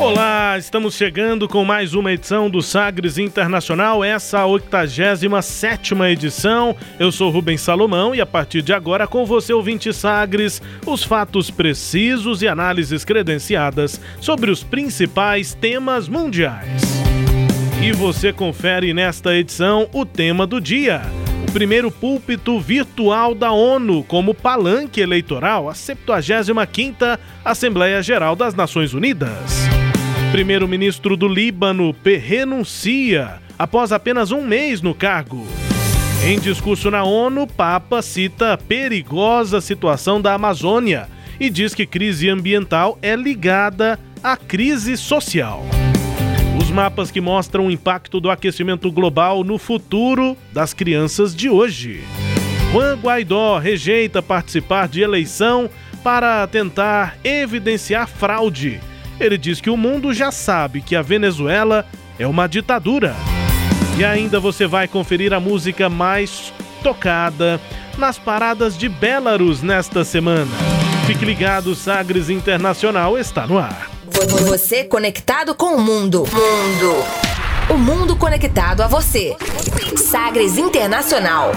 Olá, estamos chegando com mais uma edição do Sagres Internacional, essa a 87 edição. Eu sou Rubens Salomão e a partir de agora com você ouvinte Sagres, os fatos precisos e análises credenciadas sobre os principais temas mundiais. E você confere nesta edição o tema do dia. O primeiro púlpito virtual da ONU como palanque eleitoral, a 75ª Assembleia Geral das Nações Unidas. Primeiro-ministro do Líbano renuncia após apenas um mês no cargo. Em discurso na ONU, Papa cita a perigosa situação da Amazônia e diz que crise ambiental é ligada à crise social. Os mapas que mostram o impacto do aquecimento global no futuro das crianças de hoje. Juan Guaidó rejeita participar de eleição para tentar evidenciar fraude ele diz que o mundo já sabe que a Venezuela é uma ditadura. E ainda você vai conferir a música mais tocada nas paradas de Belarus nesta semana. Fique ligado, Sagres Internacional está no ar. Você conectado com o mundo. Mundo. O mundo conectado a você. Sagres Internacional.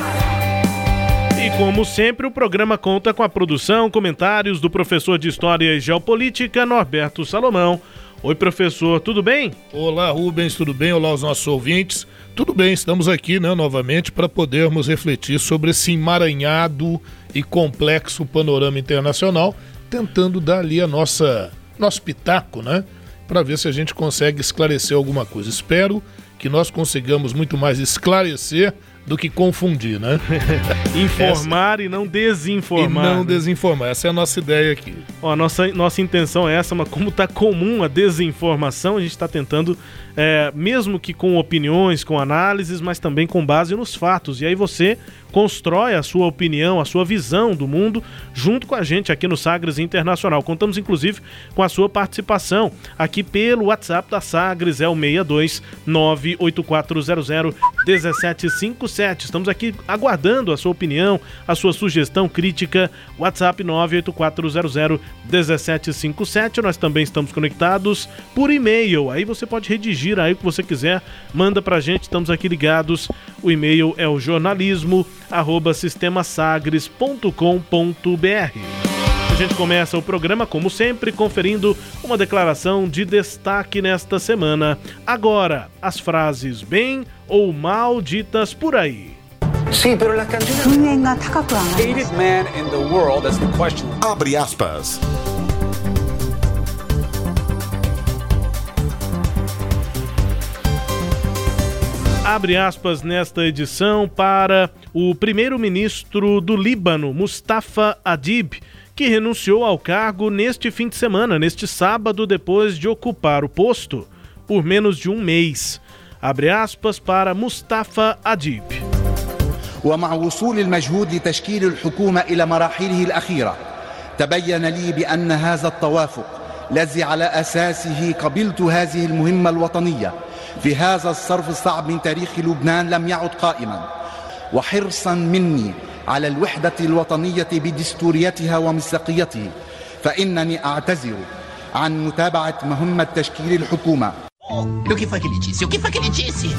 E como sempre, o programa conta com a produção, comentários do professor de História e Geopolítica, Norberto Salomão. Oi, professor, tudo bem? Olá, Rubens, tudo bem? Olá aos nossos ouvintes. Tudo bem, estamos aqui né, novamente para podermos refletir sobre esse emaranhado e complexo panorama internacional, tentando dar ali a nossa nosso pitaco, né? Para ver se a gente consegue esclarecer alguma coisa. Espero que nós consigamos muito mais esclarecer do que confundir, né? Informar essa... e não desinformar. E não né? desinformar. Essa é a nossa ideia aqui. Ó, a nossa, nossa intenção é essa, mas como está comum a desinformação, a gente está tentando, é, mesmo que com opiniões, com análises, mas também com base nos fatos. E aí você constrói a sua opinião, a sua visão do mundo junto com a gente aqui no Sagres Internacional. Contamos inclusive com a sua participação aqui pelo WhatsApp da Sagres, é o 62 98400 1757. Estamos aqui aguardando a sua opinião, a sua sugestão, crítica. WhatsApp 98400 1757. Nós também estamos conectados por e-mail. Aí você pode redigir aí o que você quiser, manda pra gente, estamos aqui ligados. O e-mail é o jornalismo arroba sistemasagres.com.br. A gente começa o programa, como sempre, conferindo uma declaração de destaque nesta semana. Agora, as frases bem ou mal ditas por aí. Sim, pero la Hated man in the world, that's the question. Abre aspas. Abre aspas nesta edição para o primeiro-ministro do Líbano, Mustafa Adib, que renunciou ao cargo neste fim de semana, neste sábado, depois de ocupar o posto por menos de um mês. Abre aspas para Mustafa Adib. ومع وصول المجهود لتشكيل الحكومة إلى مراحله الأخيرة تبين لي بأن هذا التوافق الذي على أساسه قبلت هذه المهمة الوطنية في هذا الصرف الصعب من تاريخ لبنان لم يعد قائما وحرصا مني على الوحدة الوطنية بدستوريتها ومصداقيته فإنني أعتذر عن متابعة مهمة تشكيل الحكومة O que foi que ele disse? O que foi que ele disse?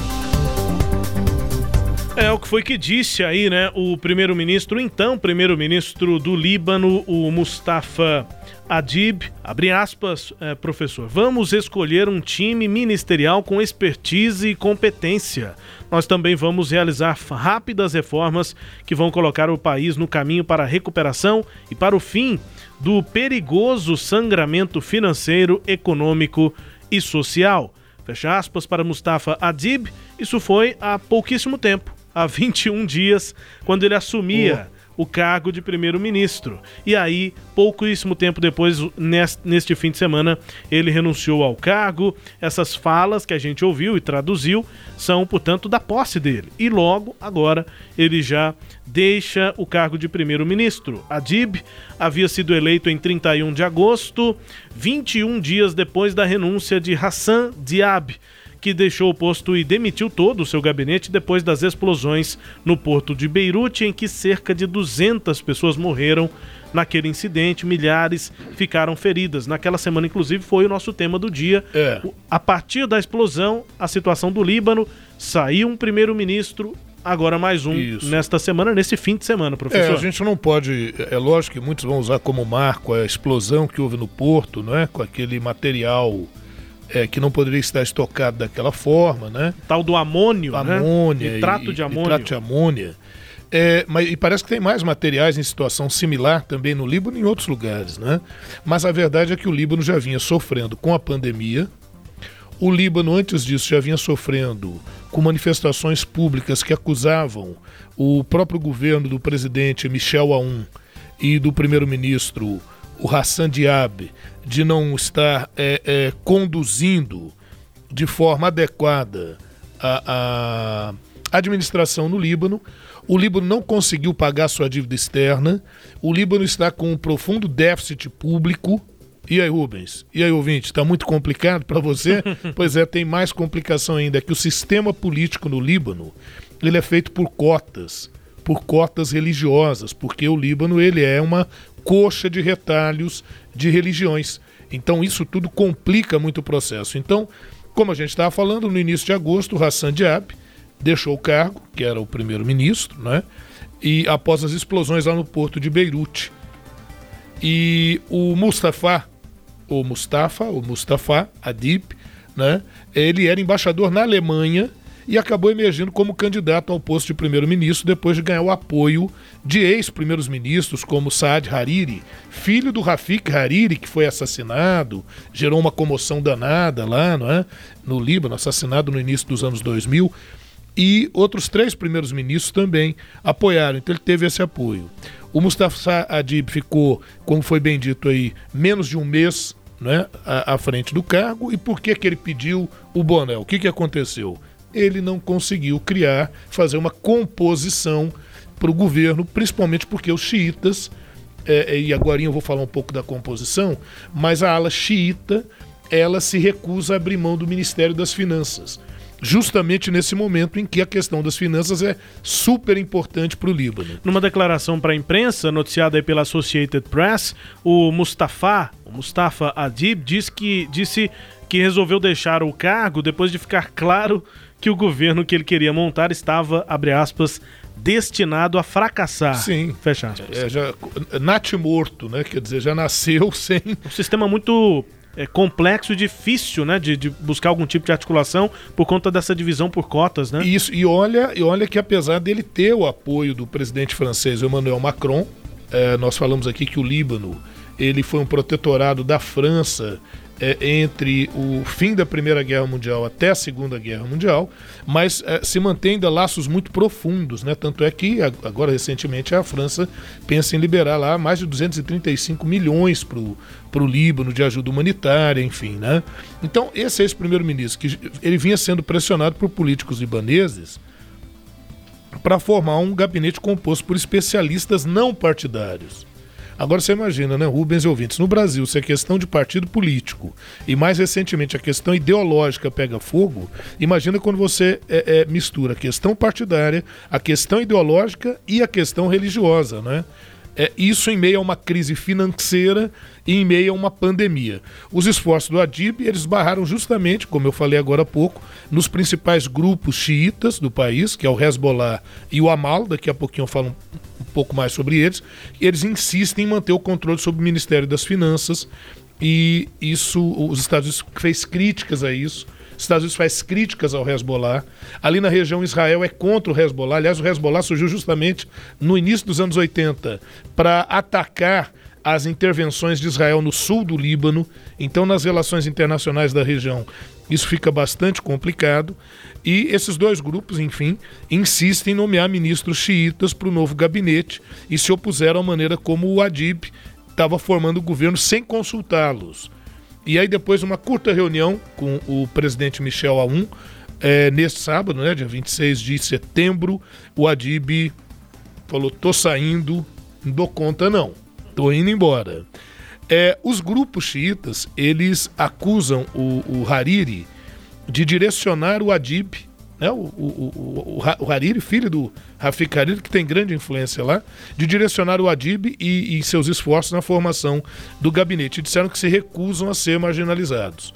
É o que foi que disse aí, né? O primeiro-ministro, então, primeiro-ministro do Líbano, o Mustafa Adib, abre aspas, é, professor, vamos escolher um time ministerial com expertise e competência. Nós também vamos realizar rápidas reformas que vão colocar o país no caminho para a recuperação e para o fim do perigoso sangramento financeiro, econômico e social. Fecha aspas para Mustafa Adib, isso foi há pouquíssimo tempo, há 21 dias, quando ele assumia o cargo de primeiro-ministro. E aí, pouquíssimo tempo depois, neste fim de semana, ele renunciou ao cargo. Essas falas que a gente ouviu e traduziu são, portanto, da posse dele. E logo, agora, ele já deixa o cargo de primeiro-ministro. Adib havia sido eleito em 31 de agosto, 21 dias depois da renúncia de Hassan Diab que deixou o posto e demitiu todo o seu gabinete depois das explosões no porto de Beirute, em que cerca de 200 pessoas morreram naquele incidente, milhares ficaram feridas. Naquela semana, inclusive, foi o nosso tema do dia. É. A partir da explosão, a situação do Líbano, saiu um primeiro-ministro, agora mais um Isso. nesta semana, nesse fim de semana, professor. É, a gente não pode, é lógico que muitos vão usar como marco a explosão que houve no porto, não é? Com aquele material é, que não poderia estar estocado daquela forma, né? Tal do amônio, amônia né? Nitrato de amônio. Nitrato de amônia. É, mas, e parece que tem mais materiais em situação similar também no Líbano e em outros lugares, né? Mas a verdade é que o Líbano já vinha sofrendo com a pandemia. O Líbano, antes disso, já vinha sofrendo com manifestações públicas que acusavam o próprio governo do presidente Michel Aoun e do primeiro-ministro o Hassan Diab de não estar é, é, conduzindo de forma adequada a, a administração no Líbano. O Líbano não conseguiu pagar sua dívida externa. O Líbano está com um profundo déficit público. E aí, Rubens? E aí, ouvinte? Está muito complicado para você? pois é, tem mais complicação ainda, que o sistema político no Líbano ele é feito por cotas, por cotas religiosas, porque o Líbano ele é uma coxa de retalhos de religiões. Então isso tudo complica muito o processo. Então, como a gente estava falando, no início de agosto, Hassan Diab deixou o cargo, que era o primeiro-ministro, né? E após as explosões lá no porto de Beirute. E o Mustafa, o Mustafa, o Mustafa Adib, né? Ele era embaixador na Alemanha e acabou emergindo como candidato ao posto de primeiro-ministro depois de ganhar o apoio de ex-primeiros ministros como Saad Hariri, filho do Rafik Hariri, que foi assassinado, gerou uma comoção danada lá não é? no Líbano, assassinado no início dos anos 2000, e outros três primeiros ministros também apoiaram, então ele teve esse apoio. O Mustafa Adib ficou, como foi bem dito aí, menos de um mês né, à, à frente do cargo. E por que, que ele pediu o boné? O que, que aconteceu? Ele não conseguiu criar, fazer uma composição para o governo, principalmente porque os xiitas, é, é, e agora eu vou falar um pouco da composição, mas a ala xiita ela se recusa a abrir mão do Ministério das Finanças. Justamente nesse momento em que a questão das finanças é super importante para o Líbano. Numa declaração para a imprensa, noticiada pela Associated Press, o Mustafa, o Mustafa Adib, disse que, disse que resolveu deixar o cargo depois de ficar claro que o governo que ele queria montar estava, abre aspas, destinado a fracassar. Sim. Fecha aspas. É, já, morto, né? Quer dizer, já nasceu sem. Um sistema muito é, complexo e difícil, né? De, de, buscar algum tipo de articulação por conta dessa divisão por cotas, né? Isso, e olha, e olha que apesar dele ter o apoio do presidente francês Emmanuel Macron, é, nós falamos aqui que o Líbano ele foi um protetorado da França é, entre o fim da Primeira Guerra Mundial até a Segunda Guerra Mundial, mas é, se mantém ainda laços muito profundos, né? Tanto é que agora recentemente a França pensa em liberar lá mais de 235 milhões para o Líbano de ajuda humanitária, enfim, né? Então esse ex-primeiro-ministro que ele vinha sendo pressionado por políticos libaneses para formar um gabinete composto por especialistas não partidários. Agora você imagina, né, Rubens e ouvintes, no Brasil, se a questão de partido político e mais recentemente a questão ideológica pega fogo, imagina quando você é, é, mistura a questão partidária, a questão ideológica e a questão religiosa, né? É, isso em meio a uma crise financeira e em meio a uma pandemia. Os esforços do Adib eles barraram justamente, como eu falei agora há pouco, nos principais grupos xiitas do país, que é o Hezbollah e o Amal, daqui a pouquinho eu falo um, pouco mais sobre eles, e eles insistem em manter o controle sobre o Ministério das Finanças, e isso, os Estados Unidos fez críticas a isso, os Estados Unidos faz críticas ao Hezbollah. Ali na região, Israel é contra o Hezbollah. Aliás, o Hezbollah surgiu justamente no início dos anos 80 para atacar as intervenções de Israel no sul do Líbano. Então, nas relações internacionais da região, isso fica bastante complicado. E esses dois grupos, enfim, insistem em nomear ministros xiitas para o novo gabinete e se opuseram à maneira como o Adib estava formando o governo sem consultá-los. E aí, depois de uma curta reunião com o presidente Michel Aoun, é, neste sábado, né, dia 26 de setembro, o Adib falou: tô saindo, não dou conta não, tô indo embora. É, os grupos xiitas, eles acusam o, o Hariri de direcionar o Adib, né, o, o, o, Hariri, filho do Rafik Hariri, que tem grande influência lá, de direcionar o Adib e, e seus esforços na formação do gabinete. Disseram que se recusam a ser marginalizados.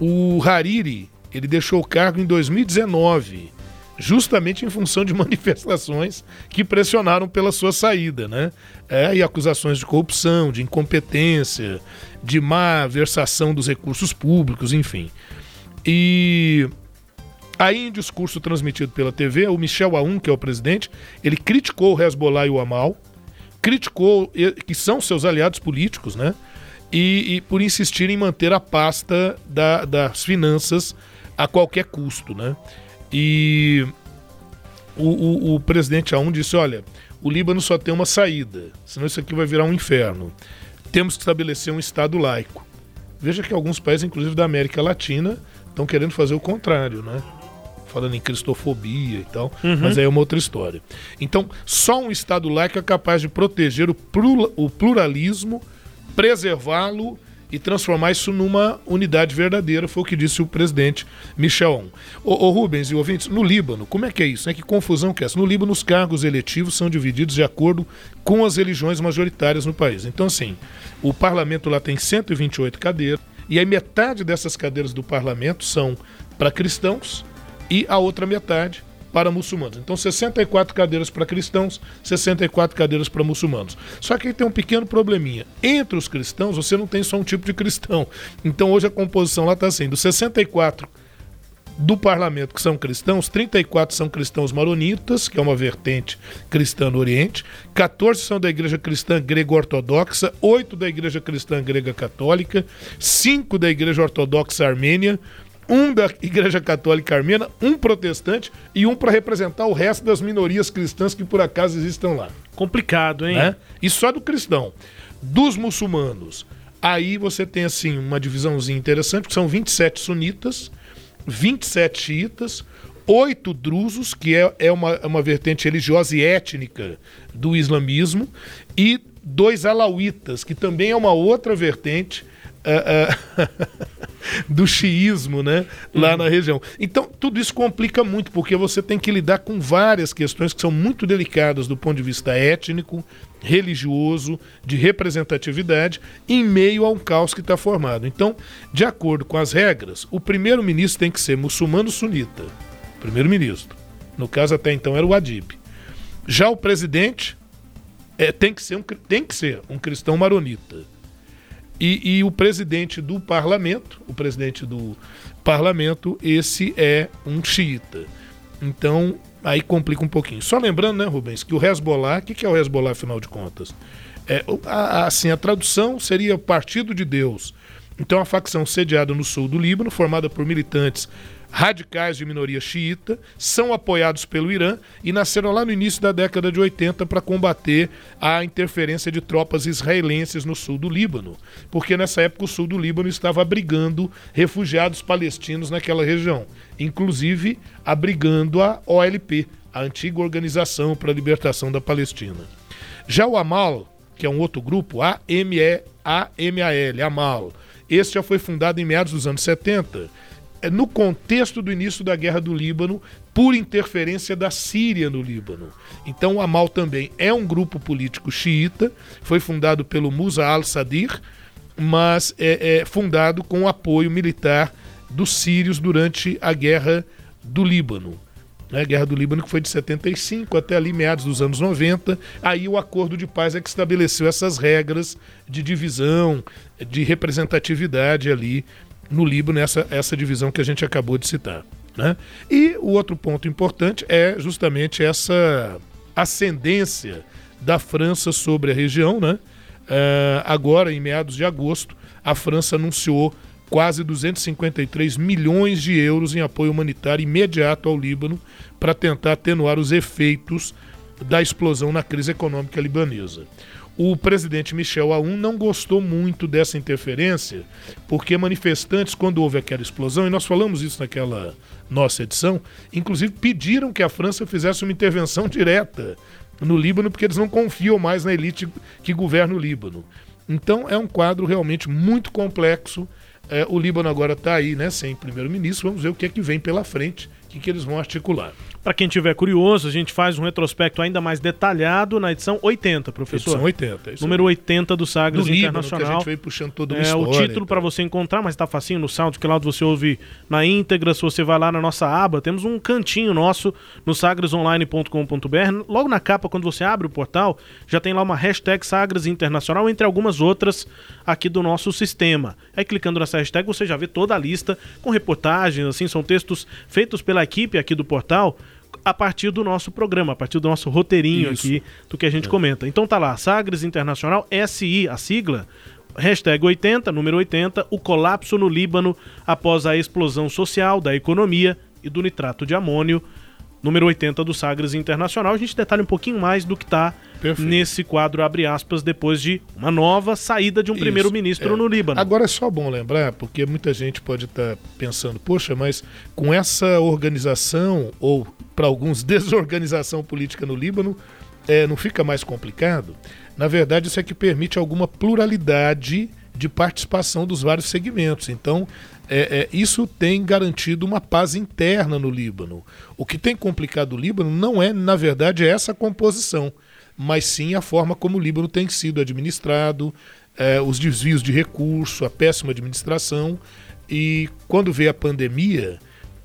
O Hariri, ele deixou o cargo em 2019 justamente em função de manifestações que pressionaram pela sua saída, né? É, e acusações de corrupção, de incompetência, de má versação dos recursos públicos, enfim. E aí, em discurso transmitido pela TV, o Michel Aoun, que é o presidente, ele criticou o Hezbollah e o Amal, criticou que são seus aliados políticos, né? E, e por insistir em manter a pasta da, das finanças a qualquer custo, né? E o, o, o presidente Aoun disse: olha, o Líbano só tem uma saída, senão isso aqui vai virar um inferno. Temos que estabelecer um Estado laico. Veja que alguns países, inclusive da América Latina, estão querendo fazer o contrário, né? Falando em cristofobia e tal, uhum. mas aí é uma outra história. Então, só um Estado laico é capaz de proteger o pluralismo, preservá-lo e transformar isso numa unidade verdadeira, foi o que disse o presidente Michel O, o Rubens e ouvintes, no Líbano, como é que é isso? É que confusão que é essa? No Líbano, os cargos eletivos são divididos de acordo com as religiões majoritárias no país. Então, assim, o parlamento lá tem 128 cadeiras, e aí metade dessas cadeiras do parlamento são para cristãos e a outra metade para muçulmanos. Então, 64 cadeiras para cristãos, 64 cadeiras para muçulmanos. Só que aí tem um pequeno probleminha. Entre os cristãos, você não tem só um tipo de cristão. Então, hoje a composição lá está assim: dos 64 do parlamento que são cristãos, 34 são cristãos maronitas, que é uma vertente cristã no Oriente, 14 são da igreja cristã grego-ortodoxa, 8 da igreja cristã grega católica, 5 da igreja ortodoxa armênia, um da Igreja Católica Armena, um protestante e um para representar o resto das minorias cristãs que por acaso existam lá. Complicado, hein? Né? E só do cristão. Dos muçulmanos, aí você tem assim uma divisãozinha interessante, que são 27 sunitas, 27 xiitas, oito drusos, que é, é uma, é uma vertente religiosa e étnica do islamismo, e dois alauítas, que também é uma outra vertente uh, uh, do xiismo, né, lá uhum. na região. Então, tudo isso complica muito, porque você tem que lidar com várias questões que são muito delicadas do ponto de vista étnico, religioso, de representatividade, em meio a um caos que está formado. Então, de acordo com as regras, o primeiro-ministro tem que ser muçulmano sunita. Primeiro-ministro. No caso, até então, era o Adib. Já o presidente é, tem, que ser um, tem que ser um cristão maronita. E, e, o presidente do parlamento, o presidente do parlamento, esse é um xiita. Então, aí complica um pouquinho. Só lembrando, né, Rubens, que o Hezbollah, o que, que é o Hezbollah, afinal de contas? É, a, assim, a tradução seria Partido de Deus. Então, a facção sediada no sul do Líbano, formada por militantes radicais de minoria xiita, são apoiados pelo Irã e nasceram lá no início da década de 80 para combater a interferência de tropas israelenses no sul do Líbano, porque nessa época o sul do Líbano estava abrigando refugiados palestinos naquela região, inclusive abrigando a OLP, a antiga Organização para a Libertação da Palestina. Já o Amal, que é um outro grupo, A-M-E-A-M-A-L, Amal, esse já foi fundado em meados dos anos 70 é no contexto do início da guerra do Líbano, por interferência da Síria no Líbano. Então, o Amal também é um grupo político xiita, foi fundado pelo Musa al-Sadir, mas é, é fundado com o apoio militar dos sírios durante a guerra do Líbano. Né, a Guerra do Líbano que foi de 75 até ali meados dos anos 90. Aí o acordo de paz é que estabeleceu essas regras de divisão, de representatividade ali no Líbano, essa, essa divisão que a gente acabou de citar. Né? E o outro ponto importante é justamente essa ascendência da França sobre a região, né? Uh, agora, em meados de agosto, a França anunciou quase 253 milhões de euros em apoio humanitário imediato ao Líbano para tentar atenuar os efeitos da explosão na crise econômica libanesa. O presidente Michel Aoun não gostou muito dessa interferência, porque manifestantes, quando houve aquela explosão, e nós falamos isso naquela nossa edição, inclusive pediram que a França fizesse uma intervenção direta no Líbano, porque eles não confiam mais na elite que governa o Líbano. Então é um quadro realmente muito complexo. É, o Líbano agora está aí, né, sem primeiro-ministro. Vamos ver o que é que vem pela frente, o que, que eles vão articular. Para quem tiver curioso, a gente faz um retrospecto ainda mais detalhado na edição 80, professor. Edição 80, isso Número 80 do Sagres do Internacional. Líbano, que a gente veio puxando toda uma é, história. O título para você encontrar, mas está facinho no Sound, que lá você ouve na íntegra. Se você vai lá na nossa aba, temos um cantinho nosso no sagresonline.com.br. Logo na capa, quando você abre o portal, já tem lá uma hashtag Sagres Internacional, entre algumas outras aqui do nosso sistema. Aí clicando nessa hashtag, você já vê toda a lista com reportagens, assim, são textos feitos pela equipe aqui do portal a partir do nosso programa, a partir do nosso roteirinho Isso. aqui, do que a gente é. comenta. Então tá lá, Sagres Internacional, SI, a sigla, hashtag 80, número 80, o colapso no Líbano após a explosão social, da economia e do nitrato de amônio número 80 do Sagres Internacional. A gente detalha um pouquinho mais do que está nesse quadro, abre aspas, depois de uma nova saída de um primeiro-ministro é. no Líbano. Agora é só bom lembrar, porque muita gente pode estar tá pensando, poxa, mas com essa organização, ou para alguns, desorganização política no Líbano, é, não fica mais complicado? Na verdade, isso é que permite alguma pluralidade de participação dos vários segmentos. Então, é, é, isso tem garantido uma paz interna no Líbano. O que tem complicado o Líbano não é, na verdade, essa composição, mas sim a forma como o Líbano tem sido administrado, é, os desvios de recurso, a péssima administração. E quando veio a pandemia,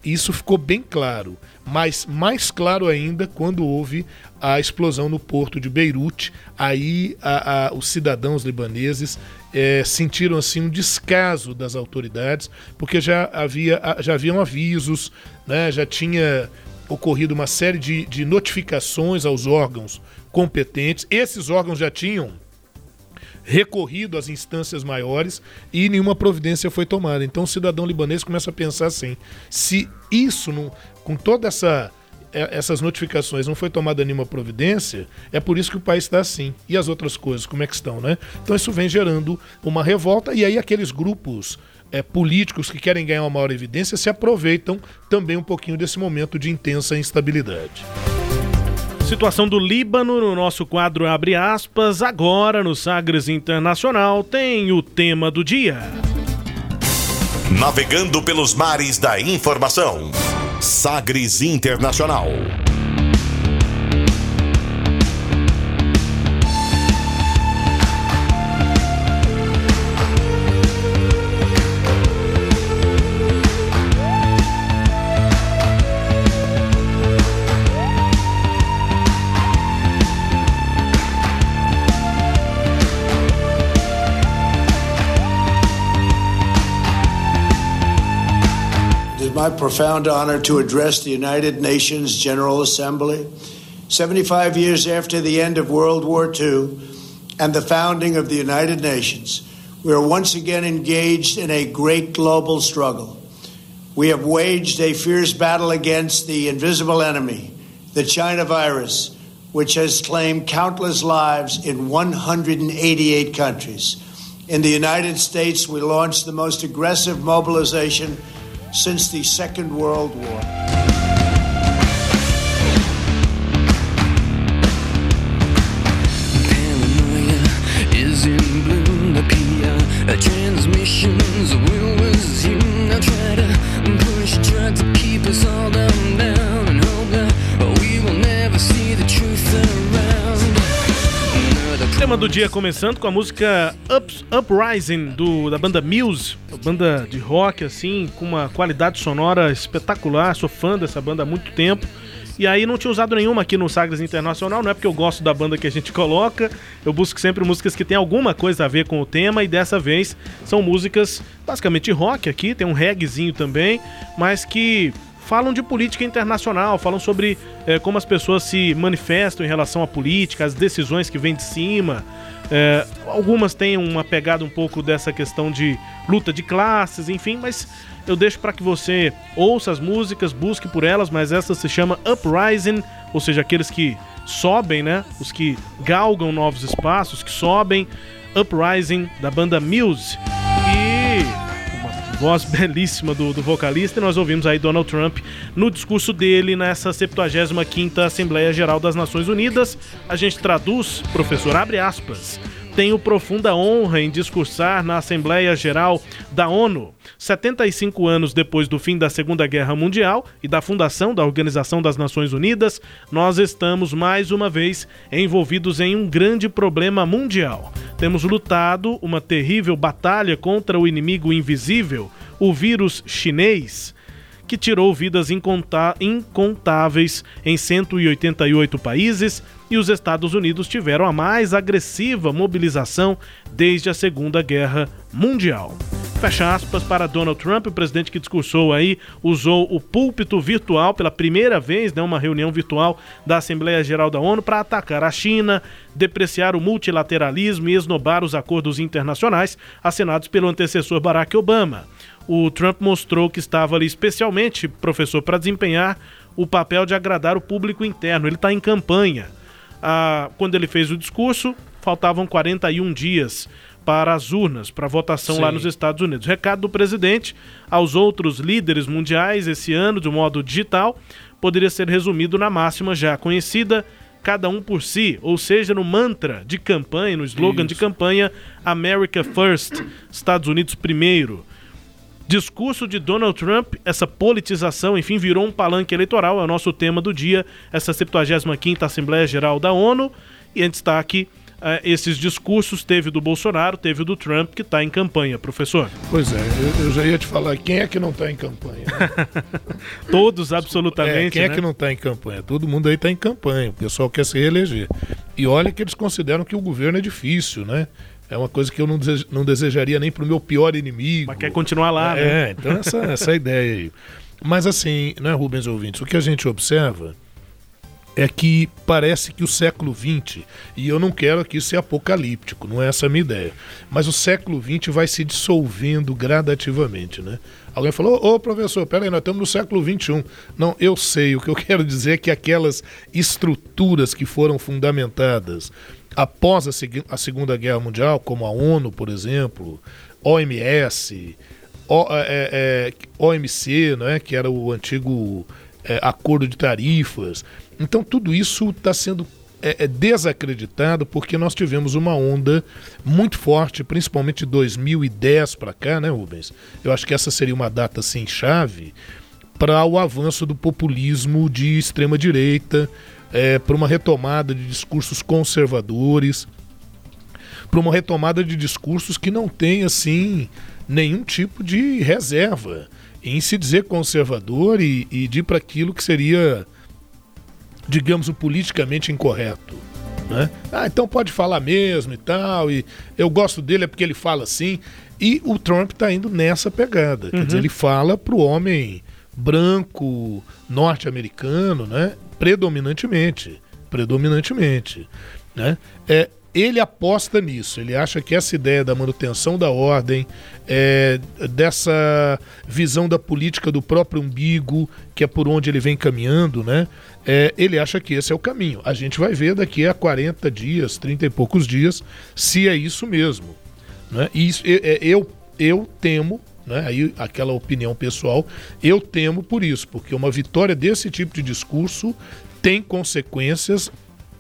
isso ficou bem claro, mas mais claro ainda quando houve a explosão no porto de Beirute. Aí a, a, os cidadãos libaneses é, sentiram assim um descaso das autoridades, porque já havia já haviam avisos, né, já tinha ocorrido uma série de, de notificações aos órgãos competentes. Esses órgãos já tinham recorrido às instâncias maiores e nenhuma providência foi tomada. Então o cidadão libanês começa a pensar assim: se isso, não, com toda essa essas notificações não foi tomada nenhuma providência, é por isso que o país está assim. E as outras coisas, como é que estão, né? Então isso vem gerando uma revolta e aí aqueles grupos é, políticos que querem ganhar uma maior evidência se aproveitam também um pouquinho desse momento de intensa instabilidade. Situação do Líbano no nosso quadro abre aspas. Agora no Sagres Internacional tem o tema do dia. Navegando pelos mares da informação. Sagres Internacional. My profound honor to address the United Nations General Assembly 75 years after the end of World War II and the founding of the United Nations. We are once again engaged in a great global struggle. We have waged a fierce battle against the invisible enemy, the China virus, which has claimed countless lives in 188 countries. In the United States, we launched the most aggressive mobilization since the Second World War. Dia começando com a música Up, Uprising do, da banda Muse banda de rock, assim, com uma qualidade sonora espetacular. Sou fã dessa banda há muito tempo. E aí não tinha usado nenhuma aqui no Sagres Internacional, não é porque eu gosto da banda que a gente coloca, eu busco sempre músicas que têm alguma coisa a ver com o tema, e dessa vez são músicas basicamente rock aqui, tem um reggaezinho também, mas que falam de política internacional, falam sobre é, como as pessoas se manifestam em relação à política, as decisões que vêm de cima. É, algumas têm uma pegada um pouco dessa questão de luta de classes, enfim, mas eu deixo para que você ouça as músicas, busque por elas, mas essa se chama Uprising, ou seja, aqueles que sobem, né? Os que galgam novos espaços, que sobem. Uprising da banda Muse. Voz belíssima do, do vocalista. E nós ouvimos aí Donald Trump no discurso dele nessa 75 Assembleia Geral das Nações Unidas. A gente traduz, professor, abre aspas tenho profunda honra em discursar na Assembleia Geral da ONU. 75 anos depois do fim da Segunda Guerra Mundial e da fundação da Organização das Nações Unidas, nós estamos mais uma vez envolvidos em um grande problema mundial. Temos lutado uma terrível batalha contra o inimigo invisível, o vírus chinês que tirou vidas incontáveis em 188 países, e os Estados Unidos tiveram a mais agressiva mobilização desde a Segunda Guerra Mundial. Fecha aspas para Donald Trump, o presidente que discursou aí, usou o púlpito virtual pela primeira vez, né, uma reunião virtual da Assembleia Geral da ONU para atacar a China, depreciar o multilateralismo e esnobar os acordos internacionais assinados pelo antecessor Barack Obama. O Trump mostrou que estava ali especialmente, professor, para desempenhar o papel de agradar o público interno. Ele está em campanha ah, quando ele fez o discurso, faltavam 41 dias para as urnas, para a votação Sim. lá nos Estados Unidos. Recado do presidente aos outros líderes mundiais esse ano, de modo digital, poderia ser resumido na máxima já conhecida: cada um por si, ou seja, no mantra de campanha, no slogan Isso. de campanha America First, Estados Unidos primeiro. Discurso de Donald Trump, essa politização, enfim, virou um palanque eleitoral, é o nosso tema do dia, essa 75ª Assembleia Geral da ONU, e em destaque Uh, esses discursos, teve do Bolsonaro, teve do Trump, que está em campanha, professor. Pois é, eu, eu, já ia te falar, quem é que não está em campanha? Né? Todos, absolutamente. É, quem né? é que não está em campanha? Todo mundo aí está em campanha, o pessoal quer se reeleger. E olha que eles consideram que o governo é difícil, né? É uma coisa que eu não, dese não desejaria nem para o meu pior inimigo. Mas quer continuar lá, é, né? É, então essa, essa ideia aí. Mas assim, né, Rubens ouvintes, o que a gente observa é que parece que o século XX, e eu não quero aqui ser apocalíptico, não é essa a minha ideia, mas o século XX vai se dissolvendo gradativamente, né? Alguém falou, ô professor, peraí, nós estamos no século XXI. Não, eu sei, o que eu quero dizer é que aquelas estruturas que foram fundamentadas após a, a Segunda Guerra Mundial, como a ONU, por exemplo, OMS, o, é, é, é OMC, né, que era o antigo é, acordo de tarifas. Então tudo isso está sendo é, é, desacreditado porque nós tivemos uma onda muito forte, principalmente de 2010 para cá, né, Rubens? Eu acho que essa seria uma data assim chave para o avanço do populismo de extrema direita, é, para uma retomada de discursos conservadores, para uma retomada de discursos que não tem assim nenhum tipo de reserva em se dizer conservador e, e de para aquilo que seria, digamos, o politicamente incorreto. Né? Ah, então pode falar mesmo e tal, e eu gosto dele é porque ele fala assim. E o Trump está indo nessa pegada. Uhum. Quer dizer, uhum. ele fala para o homem branco, norte-americano, né? predominantemente, predominantemente, né? É, ele aposta nisso, ele acha que essa ideia da manutenção da ordem, é, dessa visão da política do próprio umbigo, que é por onde ele vem caminhando, né? É, ele acha que esse é o caminho. A gente vai ver daqui a 40 dias, 30 e poucos dias, se é isso mesmo. Né? E isso, é, eu, eu temo né? Aí aquela opinião pessoal, eu temo por isso, porque uma vitória desse tipo de discurso tem consequências,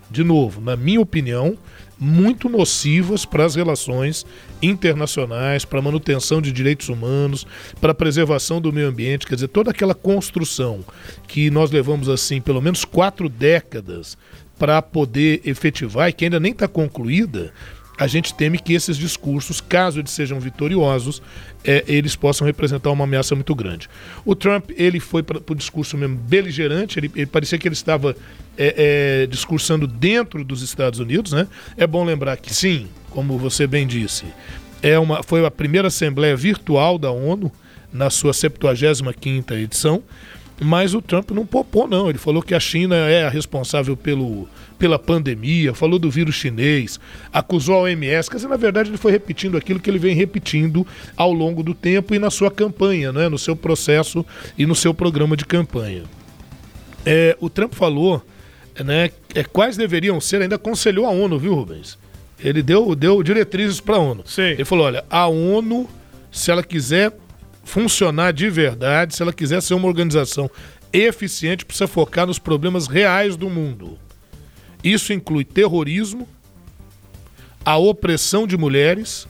de novo, na minha opinião, muito nocivas para as relações internacionais, para a manutenção de direitos humanos, para a preservação do meio ambiente, quer dizer, toda aquela construção que nós levamos assim pelo menos quatro décadas para poder efetivar e que ainda nem está concluída, a gente teme que esses discursos, caso eles sejam vitoriosos, é, eles possam representar uma ameaça muito grande. O Trump ele foi para o discurso mesmo beligerante, ele, ele, parecia que ele estava é, é, discursando dentro dos Estados Unidos. Né? É bom lembrar que sim, como você bem disse, é uma, foi a primeira assembleia virtual da ONU na sua 75ª edição. Mas o Trump não popou, não. Ele falou que a China é a responsável pelo, pela pandemia, falou do vírus chinês, acusou a OMS. Quer dizer, na verdade, ele foi repetindo aquilo que ele vem repetindo ao longo do tempo e na sua campanha, né? no seu processo e no seu programa de campanha. É, o Trump falou né, é, quais deveriam ser, ainda aconselhou a ONU, viu, Rubens? Ele deu, deu diretrizes para a ONU. Sim. Ele falou: olha, a ONU, se ela quiser funcionar de verdade, se ela quiser ser uma organização eficiente, precisa focar nos problemas reais do mundo. Isso inclui terrorismo, a opressão de mulheres,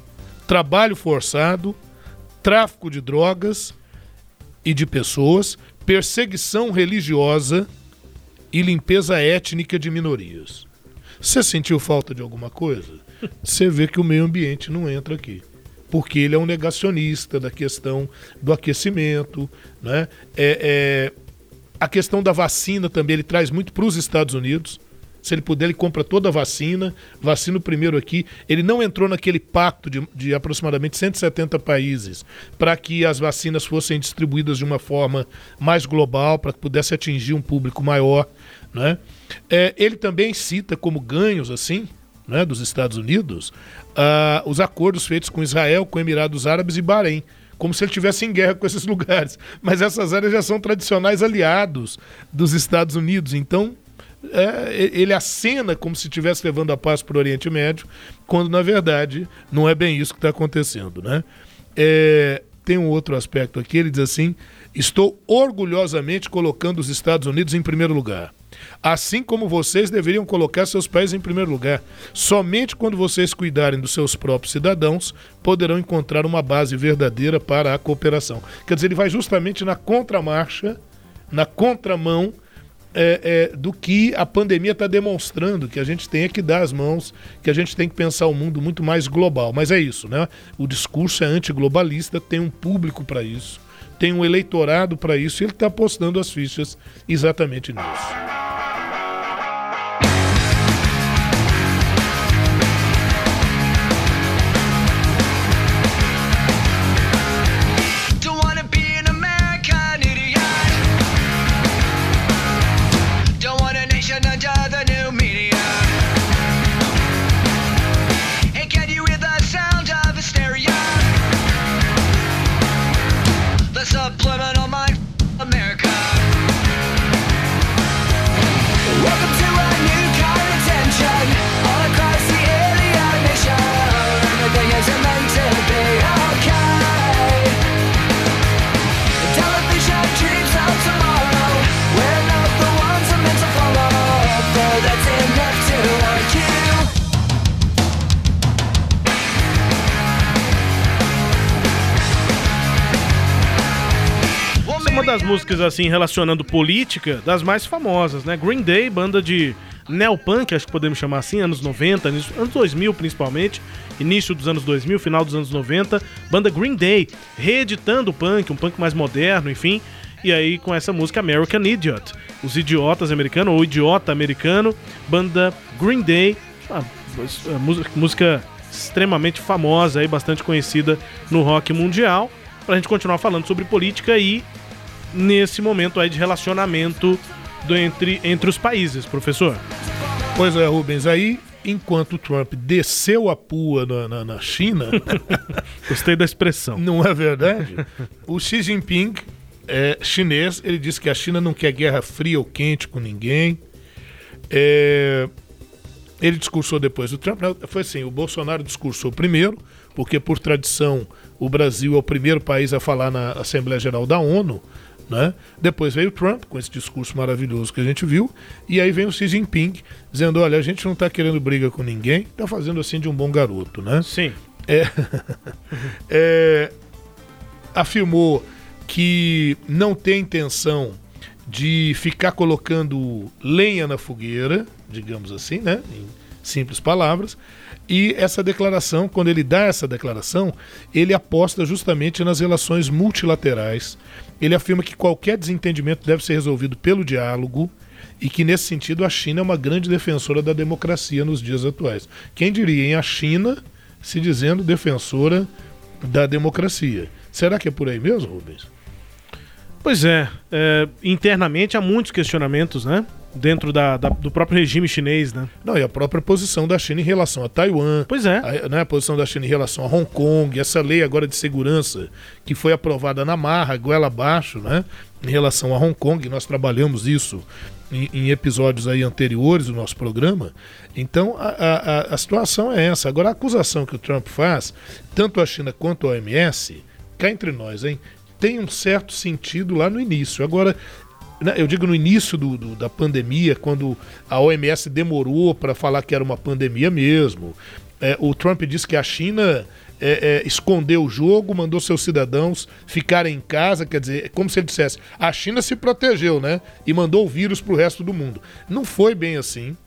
trabalho forçado, tráfico de drogas e de pessoas, perseguição religiosa e limpeza étnica de minorias. Você sentiu falta de alguma coisa? Você vê que o meio ambiente não entra aqui porque ele é um negacionista da questão do aquecimento, né? É, é, a questão da vacina também ele traz muito para os Estados Unidos. Se ele puder, ele compra toda a vacina, vacina primeiro aqui. Ele não entrou naquele pacto de, de aproximadamente 170 países para que as vacinas fossem distribuídas de uma forma mais global, para que pudesse atingir um público maior. Né? É, ele também cita como ganhos assim né, dos Estados Unidos uh, os acordos feitos com Israel, com Emirados Árabes e Bahrein como se ele estivesse em guerra com esses lugares. Mas essas áreas já são tradicionais aliados dos Estados Unidos. Então, é, ele acena como se estivesse levando a paz para o Oriente Médio, quando na verdade não é bem isso que está acontecendo. Né? É, tem um outro aspecto aqui, ele diz assim: estou orgulhosamente colocando os Estados Unidos em primeiro lugar. Assim como vocês deveriam colocar seus pés em primeiro lugar. Somente quando vocês cuidarem dos seus próprios cidadãos poderão encontrar uma base verdadeira para a cooperação. Quer dizer, ele vai justamente na contramarcha, na contramão é, é, do que a pandemia está demonstrando, que a gente tem que dar as mãos, que a gente tem que pensar o um mundo muito mais global. Mas é isso, né? O discurso é antiglobalista, tem um público para isso, tem um eleitorado para isso, e ele está apostando as fichas exatamente nisso. Das músicas assim relacionando política, das mais famosas, né? Green Day, banda de neopunk, acho que podemos chamar assim, anos 90, anos 2000 principalmente, início dos anos 2000, final dos anos 90, banda Green Day, reeditando o punk, um punk mais moderno, enfim. E aí com essa música American Idiot, os idiotas americanos ou idiota americano, banda Green Day, música extremamente famosa e bastante conhecida no rock mundial. Pra gente continuar falando sobre política e nesse momento aí de relacionamento do, entre, entre os países, professor. Pois é, Rubens, aí enquanto Trump desceu a pua na, na, na China. Gostei da expressão. Não é verdade? O Xi Jinping é chinês, ele disse que a China não quer guerra fria ou quente com ninguém. É, ele discursou depois do Trump. Né? Foi assim: o Bolsonaro discursou primeiro, porque por tradição o Brasil é o primeiro país a falar na Assembleia Geral da ONU. Né? Depois veio Trump, com esse discurso maravilhoso que a gente viu, e aí vem o Xi Jinping dizendo: olha, a gente não está querendo briga com ninguém, está fazendo assim de um bom garoto. Né? Sim. É, é, afirmou que não tem intenção de ficar colocando lenha na fogueira, digamos assim, né? em simples palavras, e essa declaração, quando ele dá essa declaração, ele aposta justamente nas relações multilaterais. Ele afirma que qualquer desentendimento deve ser resolvido pelo diálogo e que, nesse sentido, a China é uma grande defensora da democracia nos dias atuais. Quem diria, em a China se dizendo defensora da democracia. Será que é por aí mesmo, Rubens? Pois é, é, internamente há muitos questionamentos, né? Dentro da, da, do próprio regime chinês, né? Não, e a própria posição da China em relação a Taiwan. Pois é. A, né, a posição da China em relação a Hong Kong, essa lei agora de segurança que foi aprovada na marra, goela abaixo, né? Em relação a Hong Kong, nós trabalhamos isso em, em episódios aí anteriores do nosso programa. Então, a, a, a situação é essa. Agora, a acusação que o Trump faz, tanto a China quanto a OMS, cá entre nós, hein? Tem um certo sentido lá no início. Agora, eu digo no início do, do, da pandemia, quando a OMS demorou para falar que era uma pandemia mesmo. É, o Trump disse que a China é, é, escondeu o jogo, mandou seus cidadãos ficarem em casa, quer dizer, é como se ele dissesse, a China se protegeu, né? E mandou o vírus para o resto do mundo. Não foi bem assim.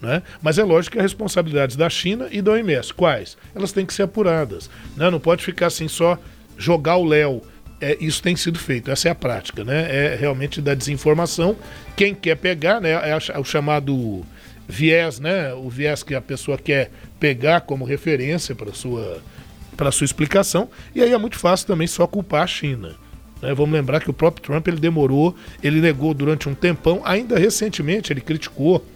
Né? Mas é lógico que as responsabilidades da China e da OMS, quais? Elas têm que ser apuradas. Né? Não pode ficar assim só jogar o léu é, isso tem sido feito, essa é a prática, né? É realmente da desinformação. Quem quer pegar, né? É o chamado viés, né? O viés que a pessoa quer pegar como referência para sua para sua explicação. E aí é muito fácil também só culpar a China. Né? Vamos lembrar que o próprio Trump ele demorou, ele negou durante um tempão, ainda recentemente ele criticou,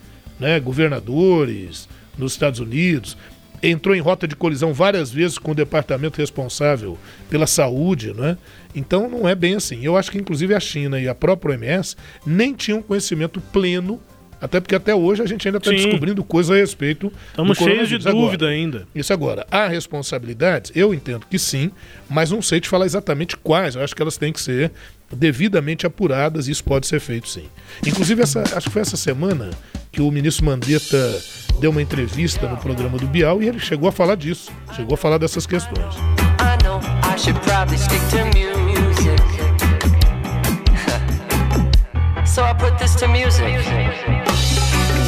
né? Governadores nos Estados Unidos entrou em rota de colisão várias vezes com o departamento responsável pela saúde, né? Então não é bem assim. Eu acho que inclusive a China e a própria OMS nem tinham conhecimento pleno, até porque até hoje a gente ainda está descobrindo coisas a respeito. Estamos cheios de dúvida agora. ainda. Isso agora. Há responsabilidades? Eu entendo que sim, mas não sei te falar exatamente quais. Eu acho que elas têm que ser devidamente apuradas e isso pode ser feito sim. Inclusive, essa, acho que foi essa semana que o ministro Mandetta deu uma entrevista no programa do Bial e ele chegou a falar disso, chegou a falar dessas questões. So I put this to music.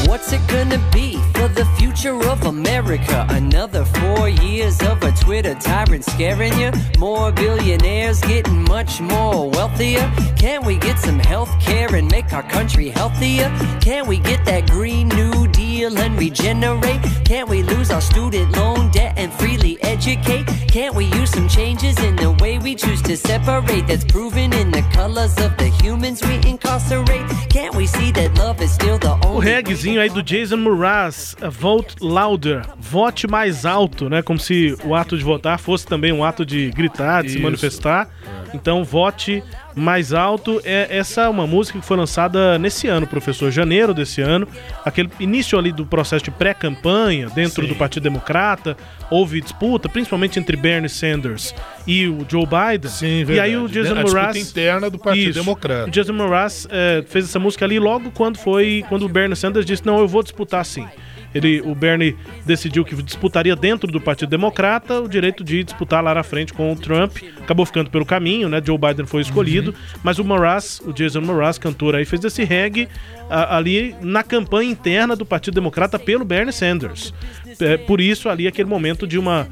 What's it gonna be for the future of America? Another four years of a Twitter tyrant scaring you? More billionaires getting much more wealthier? Can we get some health care and make our country healthier? Can we get that Green New Deal and regenerate? Can't we lose our student loan debt and freely educate? Can't we use some changes in the way we choose to separate? That's proven in the colors of the humans we incarcerate. Can't we see that love is still the only. O reggaezinho aí do Jason Mraz, Vote Louder, vote mais alto, né? Como se o ato de votar fosse também um ato de gritar, de Isso. se manifestar. É. Então, vote mais alto. É essa é uma música que foi lançada nesse ano, professor, janeiro desse ano, aquele início ali do processo de pré-campanha dentro Sim. do Partido Democrata, houve disputa, principalmente entre Bernie Sanders e o Joe Biden. Sim, verdade. E aí o Jason a Mraz interna do Partido isso, Democrata. O Jason Mraz é, fez essa música ali logo quando foi quando o Bernie Sanders disse não, eu vou disputar sim ele, o Bernie decidiu que disputaria dentro do Partido Democrata o direito de disputar lá na frente com o Trump. Acabou ficando pelo caminho, né? Joe Biden foi escolhido, uhum. mas o Mraz, o Jason Mraz, cantor aí, fez esse reggae a, ali na campanha interna do Partido Democrata pelo Bernie Sanders. É, por isso, ali, aquele momento de uma.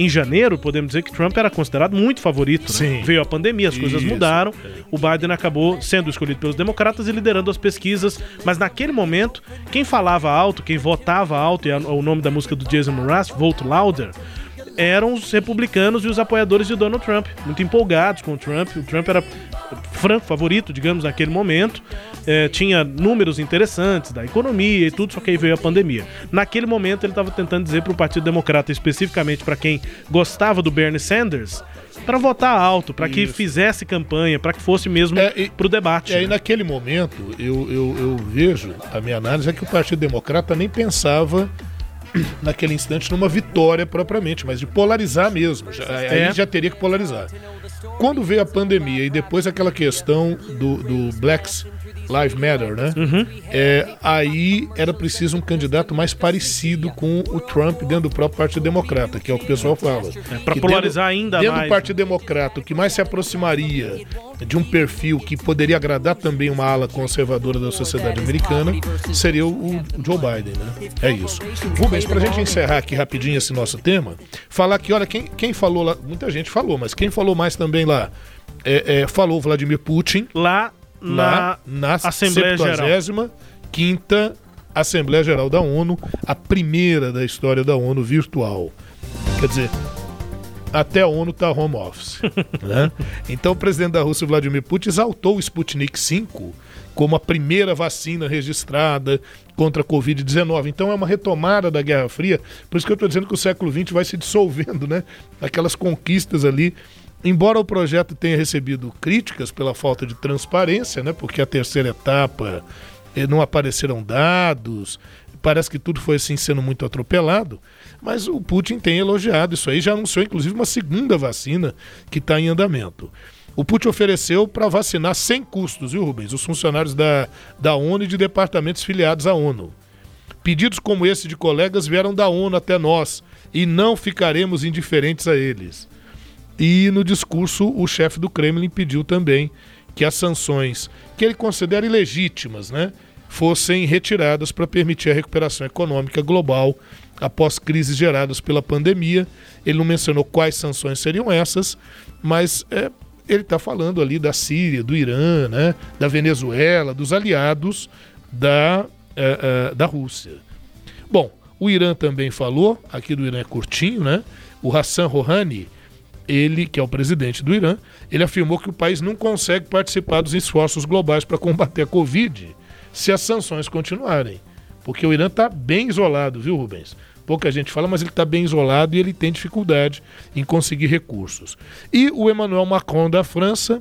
Em janeiro, podemos dizer que Trump era considerado muito favorito. Né? Veio a pandemia, as coisas isso. mudaram. O Biden acabou sendo escolhido pelos democratas e liderando as pesquisas. Mas naquele momento, quem falava alto, quem votava alto, e o nome da música do Jason Mraz, Vote Louder, eram os republicanos e os apoiadores de Donald Trump, muito empolgados com o Trump. O Trump era franco favorito, digamos, naquele momento. É, tinha números interessantes da economia e tudo, só que aí veio a pandemia. Naquele momento ele estava tentando dizer para o Partido Democrata, especificamente para quem gostava do Bernie Sanders, para votar alto, para que fizesse campanha, para que fosse mesmo é, para o debate. E aí, né? naquele momento, eu, eu, eu vejo, a minha análise é que o Partido Democrata nem pensava naquele instante numa vitória propriamente, mas de polarizar mesmo. Já, é. Aí já teria que polarizar. Quando veio a pandemia e depois aquela questão do, do Blacks Lives Matter, né? Uhum. É, aí era preciso um candidato mais parecido com o Trump dentro do próprio Partido Democrata, que é o que o pessoal fala. É, para polarizar dentro, ainda dentro mais. Dentro do Partido Democrata, o que mais se aproximaria de um perfil que poderia agradar também uma ala conservadora da sociedade americana seria o, o Joe Biden, né? É isso. Rubens, para a gente encerrar aqui rapidinho esse nosso tema, falar que, olha, quem, quem falou lá, muita gente falou, mas quem falou mais também lá, é, é, falou Vladimir Putin. Lá na, na Assembleia Geral. quinta Assembleia Geral da ONU, a primeira da história da ONU virtual. Quer dizer, até a ONU está home office. né? Então o presidente da Rússia, Vladimir Putin, exaltou o Sputnik 5 como a primeira vacina registrada contra a Covid-19. Então é uma retomada da Guerra Fria. Por isso que eu estou dizendo que o século XX vai se dissolvendo, né? Aquelas conquistas ali. Embora o projeto tenha recebido críticas pela falta de transparência, né? Porque a terceira etapa eh, não apareceram dados, parece que tudo foi assim sendo muito atropelado, mas o Putin tem elogiado isso aí, já anunciou inclusive uma segunda vacina que está em andamento. O Putin ofereceu para vacinar sem custos, viu, Rubens? Os funcionários da, da ONU e de departamentos filiados à ONU. Pedidos como esse de colegas vieram da ONU até nós e não ficaremos indiferentes a eles. E no discurso, o chefe do Kremlin pediu também que as sanções, que ele considera ilegítimas, né, fossem retiradas para permitir a recuperação econômica global após crises geradas pela pandemia. Ele não mencionou quais sanções seriam essas, mas é, ele está falando ali da Síria, do Irã, né, da Venezuela, dos aliados da, é, é, da Rússia. Bom, o Irã também falou, aqui do Irã é curtinho, né? O Hassan Rouhani, ele, que é o presidente do Irã, ele afirmou que o país não consegue participar dos esforços globais para combater a Covid se as sanções continuarem. Porque o Irã está bem isolado, viu, Rubens? pouca gente fala, mas ele está bem isolado e ele tem dificuldade em conseguir recursos. E o Emmanuel Macron da França,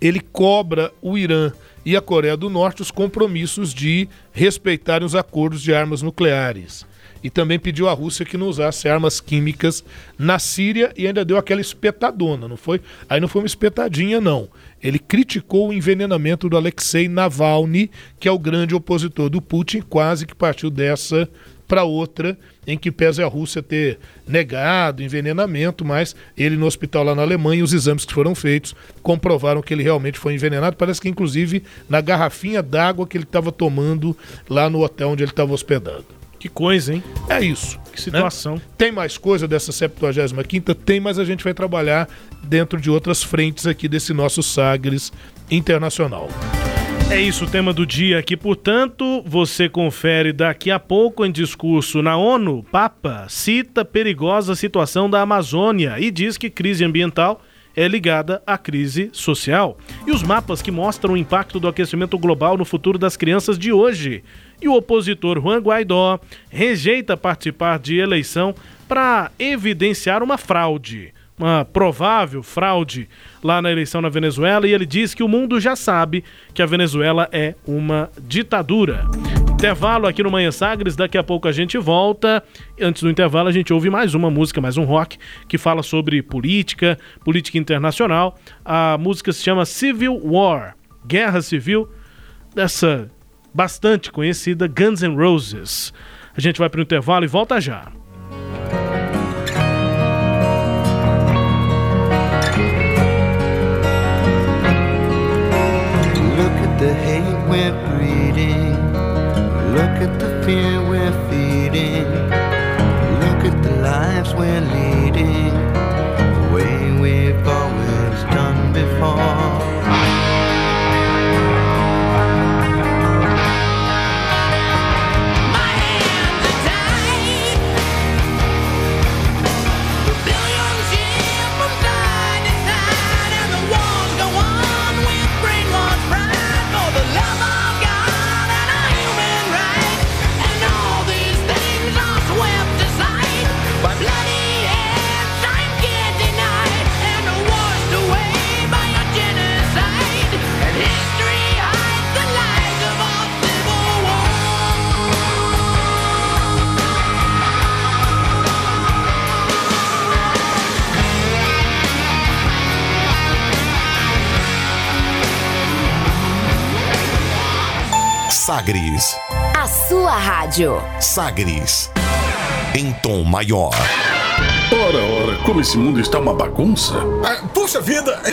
ele cobra o Irã e a Coreia do Norte os compromissos de respeitarem os acordos de armas nucleares. E também pediu à Rússia que não usasse armas químicas na Síria e ainda deu aquela espetadona, não foi? Aí não foi uma espetadinha, não. Ele criticou o envenenamento do Alexei Navalny, que é o grande opositor do Putin, quase que partiu dessa para outra, em que pesa a Rússia ter negado envenenamento, mas ele no hospital lá na Alemanha, os exames que foram feitos comprovaram que ele realmente foi envenenado. Parece que, inclusive, na garrafinha d'água que ele estava tomando lá no hotel onde ele estava hospedado. Que coisa, hein? É isso. Que situação. Né? Tem mais coisa dessa 75 Tem, mas a gente vai trabalhar dentro de outras frentes aqui desse nosso Sagres Internacional. É isso o tema do dia aqui, portanto, você confere daqui a pouco em discurso na ONU. Papa cita perigosa situação da Amazônia e diz que crise ambiental é ligada à crise social. E os mapas que mostram o impacto do aquecimento global no futuro das crianças de hoje. E o opositor Juan Guaidó rejeita participar de eleição para evidenciar uma fraude uma provável fraude lá na eleição na Venezuela e ele diz que o mundo já sabe que a Venezuela é uma ditadura. Intervalo aqui no Manhã Sagres, daqui a pouco a gente volta. Antes do intervalo, a gente ouve mais uma música, mais um rock, que fala sobre política, política internacional. A música se chama Civil War Guerra Civil, dessa bastante conhecida Guns N' Roses. A gente vai para o intervalo e volta já. the hate we're breeding. Look at the fear we're feeding. Look at the lives we're leading. The way we've always done before. Sagres. A sua rádio. Sagres. Em tom maior. Ora, ora, como esse mundo está uma bagunça. Ah, puxa vida, é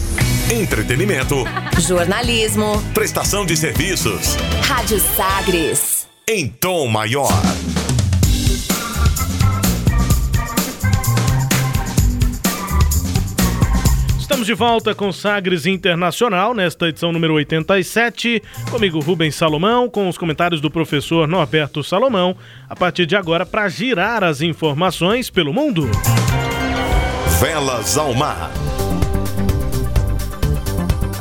Entretenimento. Jornalismo. Prestação de serviços. Rádio Sagres. Em tom maior. Estamos de volta com Sagres Internacional, nesta edição número 87. Comigo, Rubens Salomão, com os comentários do professor Norberto Salomão. A partir de agora, para girar as informações pelo mundo. Velas ao mar.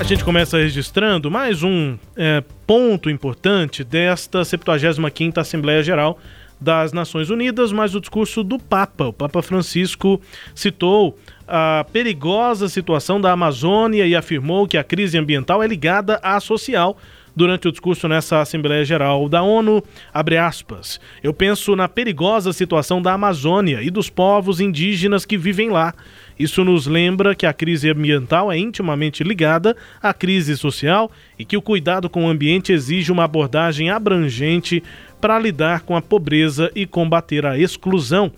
A gente começa registrando mais um é, ponto importante desta 75ª Assembleia Geral das Nações Unidas, mas o discurso do Papa. O Papa Francisco citou a perigosa situação da Amazônia e afirmou que a crise ambiental é ligada à social. Durante o discurso nessa Assembleia Geral da ONU, aspas, eu penso na perigosa situação da Amazônia e dos povos indígenas que vivem lá. Isso nos lembra que a crise ambiental é intimamente ligada à crise social e que o cuidado com o ambiente exige uma abordagem abrangente para lidar com a pobreza e combater a exclusão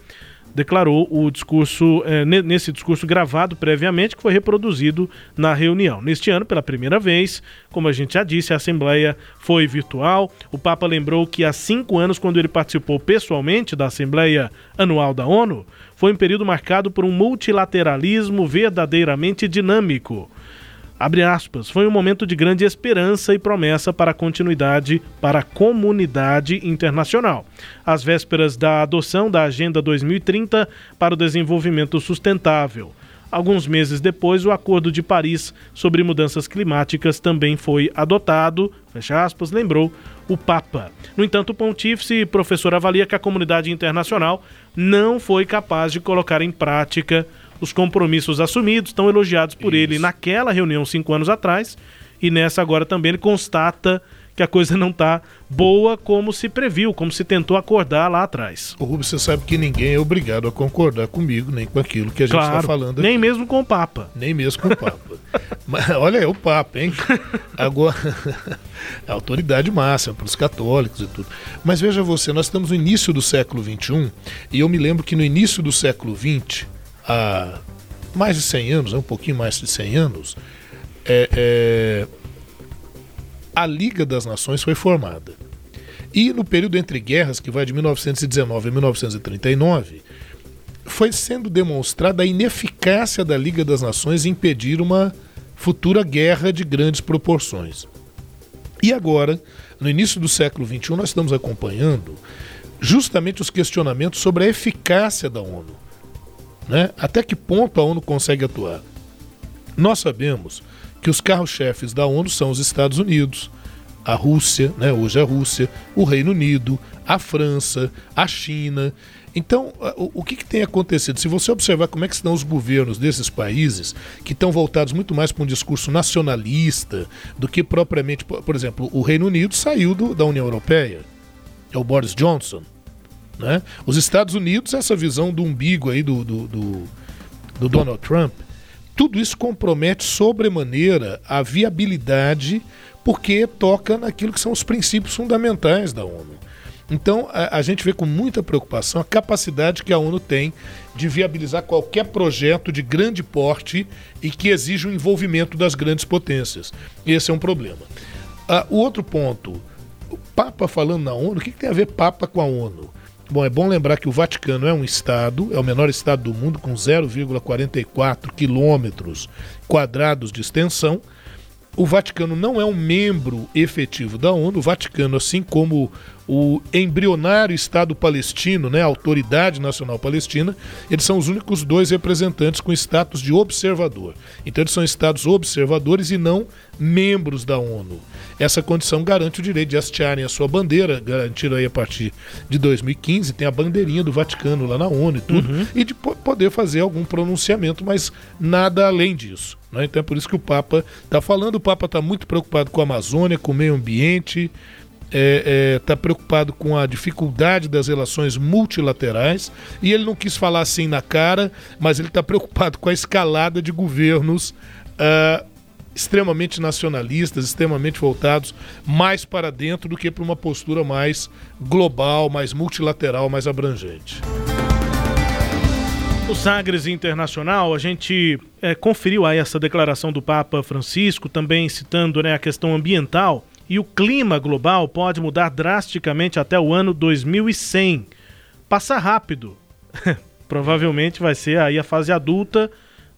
declarou o discurso eh, nesse discurso gravado previamente que foi reproduzido na reunião. Neste ano, pela primeira vez, como a gente já disse, a assembleia foi virtual. O Papa lembrou que há cinco anos, quando ele participou pessoalmente da assembleia anual da ONU, foi um período marcado por um multilateralismo verdadeiramente dinâmico Abre aspas, foi um momento de grande esperança e promessa para a continuidade para a comunidade internacional. Às vésperas da adoção da Agenda 2030 para o Desenvolvimento Sustentável. Alguns meses depois, o Acordo de Paris sobre mudanças climáticas também foi adotado, fecha aspas, lembrou o Papa. No entanto, o pontífice professor avalia que a comunidade internacional não foi capaz de colocar em prática os compromissos assumidos, estão elogiados por Isso. ele naquela reunião cinco anos atrás, e nessa agora também ele constata que a coisa não está boa como se previu, como se tentou acordar lá atrás. O Rubens, você sabe que ninguém é obrigado a concordar comigo, nem com aquilo que a gente está claro, falando aqui. Nem mesmo com o Papa. Nem mesmo com o Papa. Mas olha aí o Papa, hein? Agora, a autoridade máxima para os católicos e tudo. Mas veja você, nós estamos no início do século XXI, e eu me lembro que no início do século XX, há mais de 100 anos, um pouquinho mais de 100 anos, é, é, a Liga das Nações foi formada. E no período entre guerras, que vai de 1919 a 1939, foi sendo demonstrada a ineficácia da Liga das Nações em impedir uma futura guerra de grandes proporções. E agora, no início do século XXI, nós estamos acompanhando justamente os questionamentos sobre a eficácia da ONU. Né? Até que ponto a ONU consegue atuar? Nós sabemos que os carros-chefes da ONU são os Estados Unidos, a Rússia, né? hoje a Rússia, o Reino Unido, a França, a China. Então, o, que, que, tem acontecido? Se você observar como é que estão os governos desses países, que estão voltados muito mais para um discurso nacionalista do que propriamente, por, por exemplo, o Reino Unido saiu do, da União Europeia, é o Boris Johnson. Né? Os Estados Unidos, essa visão do umbigo aí do, do, do, do Donald Trump, tudo isso compromete sobremaneira a viabilidade, porque toca naquilo que são os princípios fundamentais da ONU. Então, a, a, gente vê com muita preocupação a capacidade que a ONU tem de viabilizar qualquer projeto de grande porte e que exija o envolvimento das grandes potências. Esse é um problema. Ah, o outro ponto, o Papa falando na ONU, o que, que tem a ver Papa com a ONU? Bom, é bom lembrar que o Vaticano é um estado, é o menor estado do mundo, com 0,44 quilômetros quadrados de extensão. O Vaticano não é um membro efetivo da ONU. O Vaticano, assim como o, embrionário Estado palestino, né, a Autoridade Nacional Palestina, eles são os únicos dois representantes com status de observador. Então eles são estados observadores e não membros da ONU. Essa condição garante o direito de hastearem a sua bandeira, garantiram aí a partir de 2015, tem a bandeirinha do Vaticano lá na ONU e tudo, uhum. e de poder fazer algum pronunciamento, mas nada além disso. Né? Então é por isso que o Papa está falando, o Papa está muito preocupado com a Amazônia, com o meio ambiente, está é, é, tá preocupado com a dificuldade das relações multilaterais e ele não quis falar assim na cara, mas ele está preocupado com a escalada de governos uh, extremamente nacionalistas, extremamente voltados mais para dentro do que para uma postura mais global, mais multilateral, mais abrangente. No Sagres Internacional, a gente é, conferiu aí essa declaração do Papa Francisco, também citando né, a questão ambiental e o clima global pode mudar drasticamente até o ano 2100. Passa rápido. Provavelmente vai ser aí a fase adulta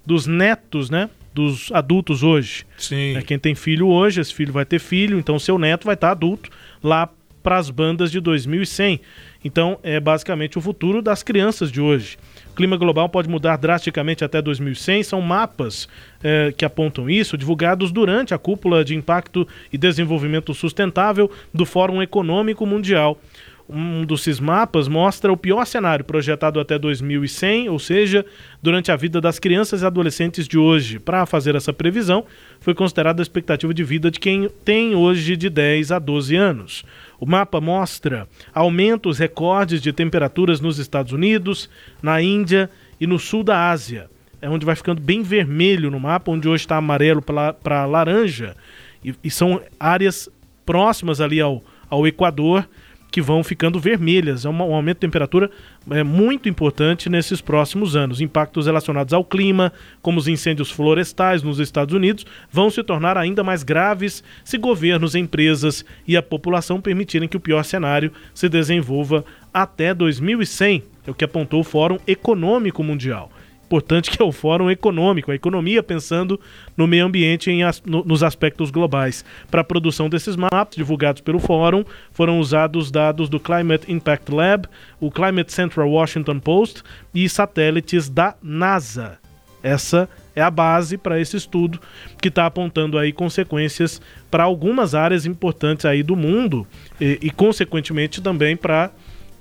dos netos, né? Dos adultos hoje. Sim. É, quem tem filho hoje, esse filho vai ter filho, então seu neto vai estar adulto lá para as bandas de 2100. Então, é basicamente o futuro das crianças de hoje. Clima global pode mudar drasticamente até 2100. São mapas é, que apontam isso, divulgados durante a cúpula de impacto e desenvolvimento sustentável do Fórum Econômico Mundial. Um desses mapas mostra o pior cenário projetado até 2100, ou seja, durante a vida das crianças e adolescentes de hoje. Para fazer essa previsão, foi considerada a expectativa de vida de quem tem hoje de 10 a 12 anos. O mapa mostra aumentos recordes de temperaturas nos Estados Unidos, na Índia e no sul da Ásia. É onde vai ficando bem vermelho no mapa, onde hoje está amarelo para laranja. E, e, são áreas próximas ali ao, ao Equador que vão ficando vermelhas. É um, um aumento de temperatura é, muito importante nesses próximos anos. Impactos relacionados ao clima, como os incêndios florestais nos Estados Unidos, vão se tornar ainda mais graves se governos, empresas e a população permitirem que o pior cenário se desenvolva até 2100, é o que apontou o Fórum Econômico Mundial importante que é o Fórum Econômico, a economia pensando no meio ambiente em as, no, nos aspectos globais. Para a produção desses mapas divulgados pelo Fórum, foram usados dados do Climate Impact Lab, o Climate Central Washington Post e satélites da NASA. Essa é a base para esse estudo que está apontando aí consequências para algumas áreas importantes aí do mundo e, e consequentemente também para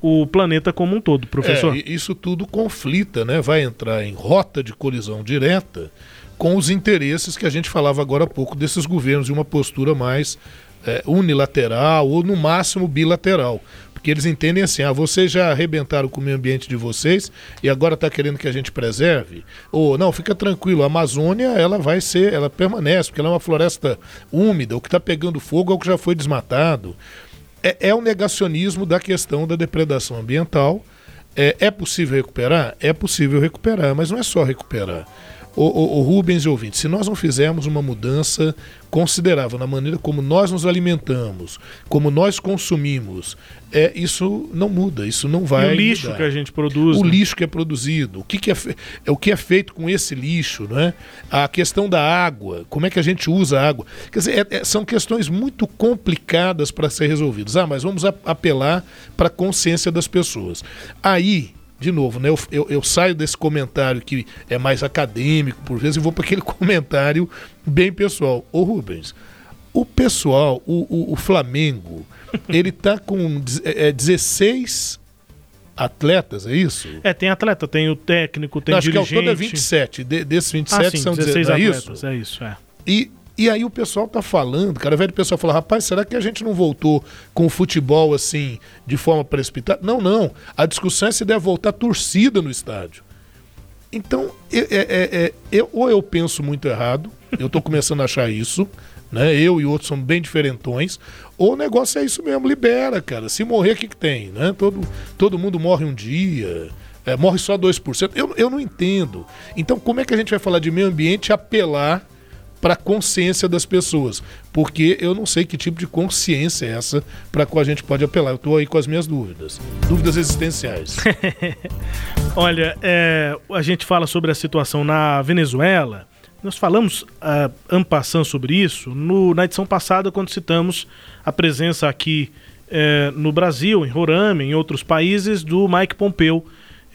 o planeta como um todo, professor. É, isso tudo conflita, né? Vai entrar em rota de colisão direta com os interesses que a gente falava agora há pouco desses governos de uma postura mais é, unilateral ou no máximo bilateral. Porque eles entendem assim, ah, vocês já arrebentaram com o meio ambiente de vocês e agora está querendo que a gente preserve? Ou não, fica tranquilo, a Amazônia ela vai ser, ela permanece, porque ela é uma floresta úmida, o que está pegando fogo é o que já foi desmatado é, é o negacionismo da questão da depredação ambiental. É, é possível recuperar? É possível recuperar, mas não é só recuperar. O, o, o Rubens e ouvinte, se nós não fizermos uma mudança considerável na maneira como nós nos alimentamos, como nós consumimos, é, isso não muda, isso não vai. E o lixo mudar. que a gente produz. O né? lixo que é produzido, o que, que é, é, o que é feito com esse lixo, né? A questão da água, como é que a gente usa a água. Quer dizer, é, é, são questões muito complicadas para ser resolvidas. Ah, mas vamos apelar para a consciência das pessoas. Aí de novo, né, eu, eu, eu, saio desse comentário que é mais acadêmico, por vezes, e vou para aquele comentário bem pessoal. Ô Rubens, o pessoal, o, o, o Flamengo, ele tá com é, 16 é, atletas, é isso? É, tem atleta, tem o técnico, tem Não, acho dirigente. que ao todo é 27. De, desses 27 ah, sim, são 16 16 atletas, é isso? É isso, é. E e aí o pessoal tá falando, cara, velho, o pessoal fala, rapaz, será que a gente não voltou com o futebol assim, de forma precipitada? Não, não. A discussão é se deve voltar torcida no estádio. Então, é, é, é, eu, ou eu penso muito errado, eu tô começando a achar isso, né? Eu e outros são bem diferentões, ou o negócio é isso mesmo, libera, cara. Se morrer, o que, que tem, né? Todo, todo mundo morre um dia. É, morre só 2%. Eu, eu não entendo. Então, como é que a gente vai falar de meio ambiente apelar para a consciência das pessoas, porque eu não sei que tipo de consciência é essa para qual a gente pode apelar. Eu estou aí com as minhas dúvidas, dúvidas existenciais. Olha, é, a gente fala sobre a situação na Venezuela. Nós falamos uh, sobre isso no, na edição passada, quando citamos a presença aqui é, no Brasil, em Roraima, em outros países, do Mike Pompeo.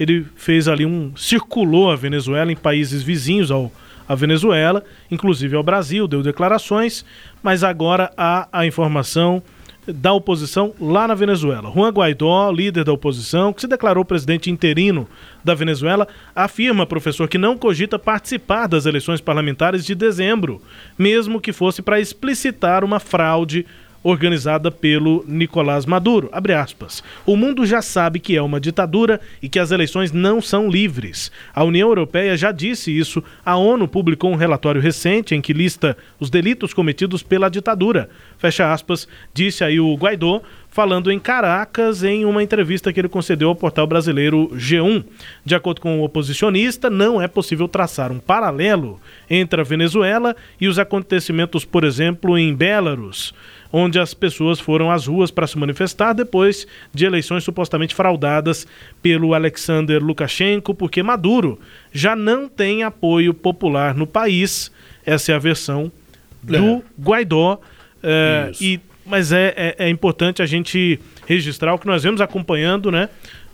Ele fez ali um. circulou a Venezuela em países vizinhos ao, à Venezuela, inclusive ao Brasil, deu declarações, mas agora há a informação da oposição lá na Venezuela. Juan Guaidó, líder da oposição, que se declarou presidente interino da Venezuela, afirma, professor, que não cogita participar das eleições parlamentares de dezembro, mesmo que fosse para explicitar uma fraude organizada pelo Nicolás Maduro. Abre aspas. O mundo já sabe que é uma ditadura e que as eleições não são livres. A União Europeia já disse isso. A ONU publicou um relatório recente em que lista os delitos cometidos pela ditadura. Fecha aspas, disse aí o Guaidó, falando em Caracas em uma entrevista que ele concedeu ao portal brasileiro G1. De acordo com o oposicionista, não é possível traçar um paralelo entre a Venezuela e os acontecimentos, por exemplo, em Belarus onde as pessoas foram às ruas para se manifestar depois de eleições supostamente fraudadas pelo Alexander Lukashenko, porque Maduro já não tem apoio popular no país. Essa é a versão do é. Guaidó. É, e, mas é, é, é importante a gente registrar o que nós vemos acompanhando, né?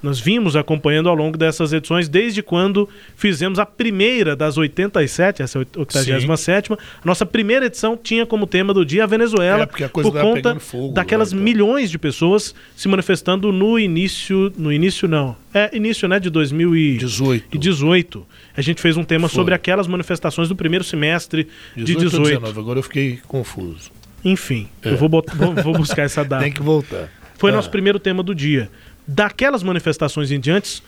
Nós vimos acompanhando ao longo dessas edições, desde quando fizemos a primeira das 87, essa é a 87. A nossa primeira edição tinha como tema do dia a Venezuela, é, a por conta fogo, daquelas né, então. milhões de pessoas se manifestando no início. No início, não. É início né, de 2018. 18. A gente fez um tema Foi. sobre aquelas manifestações do primeiro semestre 18 de 18. 19, agora eu fiquei confuso. Enfim, é. eu vou, botar, vou, vou buscar essa data. Tem que voltar. Foi ah. nosso primeiro tema do dia. Daquelas manifestações em diante,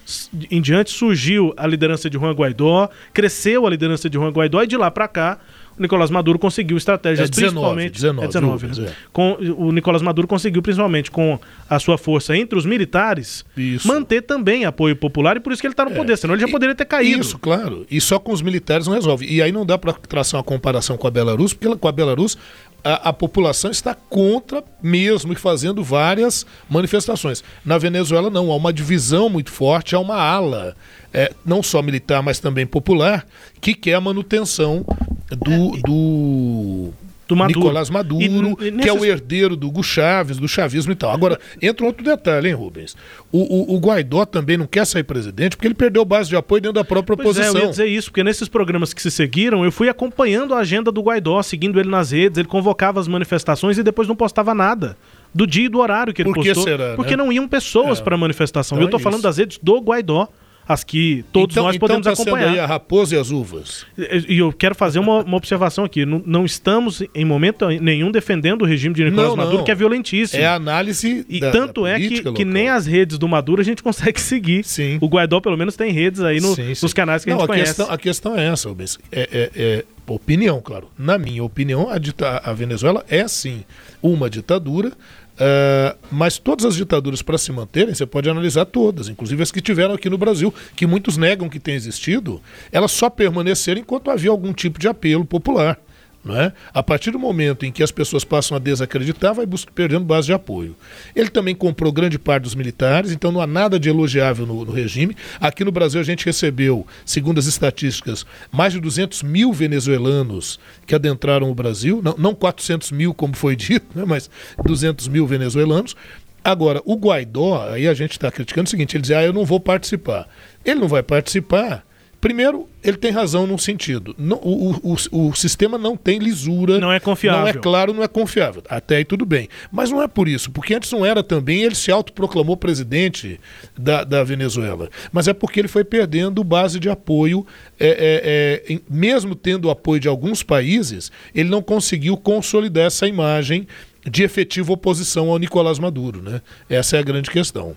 em diante surgiu a liderança de Juan Guaidó, cresceu a liderança de Juan Guaidó e de lá para cá o Nicolás Maduro conseguiu estratégias é 19, principalmente 19, é 19 né? é. com o Nicolás Maduro conseguiu principalmente com a sua força entre os militares isso. manter também apoio popular e por isso que ele está no é. poder, senão ele já poderia ter caído. Isso, claro. E só com os militares não resolve. E aí não dá para traçar uma comparação com a Belarus, porque com a Belarus a, a, população está contra mesmo e fazendo várias manifestações. Na Venezuela, não, há uma divisão muito forte, há uma ala, é, não só militar, mas também popular, que quer a manutenção do, do do Maduro. Nicolás Maduro, e, nesses... que é o herdeiro do Hugo Chaves, do chavismo e tal. Agora, entra um outro detalhe, hein, Rubens? O, o, o, Guaidó também não quer sair presidente porque ele perdeu base de apoio dentro da própria pois oposição. É, eu ia dizer isso, porque nesses programas que se seguiram, eu fui acompanhando a agenda do Guaidó, seguindo ele nas redes, ele convocava as manifestações e depois não postava nada do dia e do horário que ele Por que postou. Será, porque né? não iam pessoas é. para a manifestação. Então eu estou é falando das redes do Guaidó as que todos então, nós então podemos tá acompanhar. Aí a raposa e as uvas. E eu quero fazer uma, uma observação aqui. Não, não, estamos em momento nenhum defendendo o regime de Nicolás não, Maduro, não. que é violentíssimo. É a análise. E da, tanto da é que, que, nem as redes do Maduro a gente consegue seguir. Sim. O Guaidó, pelo menos, tem redes aí no, sim, sim. nos canais que não, a gente a conhece. Questão, a questão é essa, Rubens. É, é, é opinião, claro. Na minha opinião, a, a Venezuela é sim uma ditadura Uh, mas todas as ditaduras, para se manterem, você pode analisar todas, inclusive as que tiveram aqui no Brasil, que muitos negam que tenha existido, elas só permaneceram enquanto havia algum tipo de apelo popular. Não é? A partir do momento em que as pessoas passam a desacreditar, vai perdendo base de apoio. Ele também comprou grande parte dos militares, então não há nada de elogiável no, no, regime. Aqui no Brasil a gente recebeu, segundo as estatísticas, mais de 200 mil venezuelanos que adentraram o Brasil, não, não 400 mil como foi dito, né, mas 200 mil venezuelanos. Agora, o Guaidó, aí a gente está criticando o seguinte, ele diz, ah, eu não vou participar. Ele não vai participar Primeiro, ele tem razão num sentido. Não, o, o, o, sistema não tem lisura. Não é confiável. Não é claro, não é confiável. Até aí tudo bem. Mas não é por isso, porque antes não era também, ele se autoproclamou presidente da, da Venezuela. Mas é porque ele foi perdendo base de apoio, é, é, é, mesmo tendo o apoio de alguns países, ele não conseguiu consolidar essa imagem de efetiva oposição ao Nicolás Maduro. Né? Essa é a grande questão.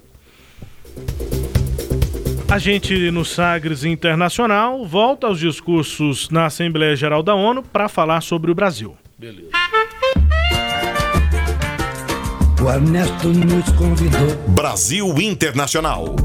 A gente no Sagres Internacional volta aos discursos na Assembleia Geral da ONU para falar sobre o Brasil. Beleza. O Ernesto nos convidou. Brasil Internacional.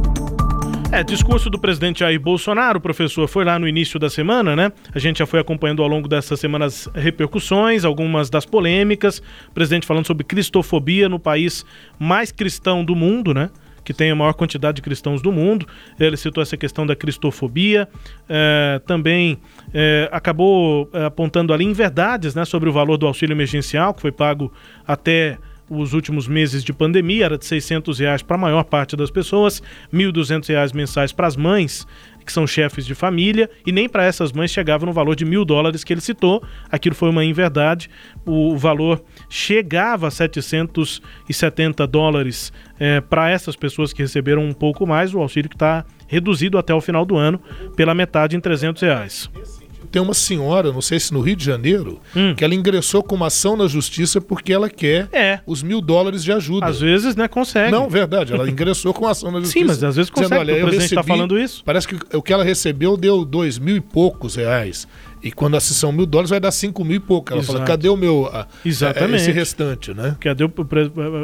É, discurso do presidente Jair Bolsonaro, o professor, foi lá no início da semana, né? A gente já foi acompanhando ao longo dessas semanas repercussões, algumas das polêmicas. O presidente falando sobre cristofobia no país mais cristão do mundo, né? Que tem a maior quantidade de cristãos do mundo. Ele citou essa questão da cristofobia, é, também é, acabou é, apontando ali inverdades né, sobre o valor do auxílio emergencial, que foi pago até os últimos meses de pandemia, era de 600 reais para a maior parte das pessoas, 1.200 reais mensais para as mães, que são chefes de família, e nem para essas mães chegava no valor de mil dólares que ele citou. Aquilo foi uma inverdade. O valor chegava a 770 dólares é, para essas pessoas que receberam um pouco mais, o auxílio que está reduzido até o final do ano pela metade em 300 reais tem uma senhora, não sei se no Rio de Janeiro, hum. que ela ingressou com uma ação na justiça porque ela quer é. os mil dólares de ajuda. Às vezes, né, consegue. Não, verdade, ela ingressou com ação na justiça. Sim, mas às vezes consegue, dizendo, olha, o presidente está falando isso. Parece que o que ela recebeu deu dois mil e poucos reais. E quando a são mil dólares, vai dar cinco mil e pouco. Ela Exato. fala, cadê o meu. A, Exatamente. esse restante, né? Cadê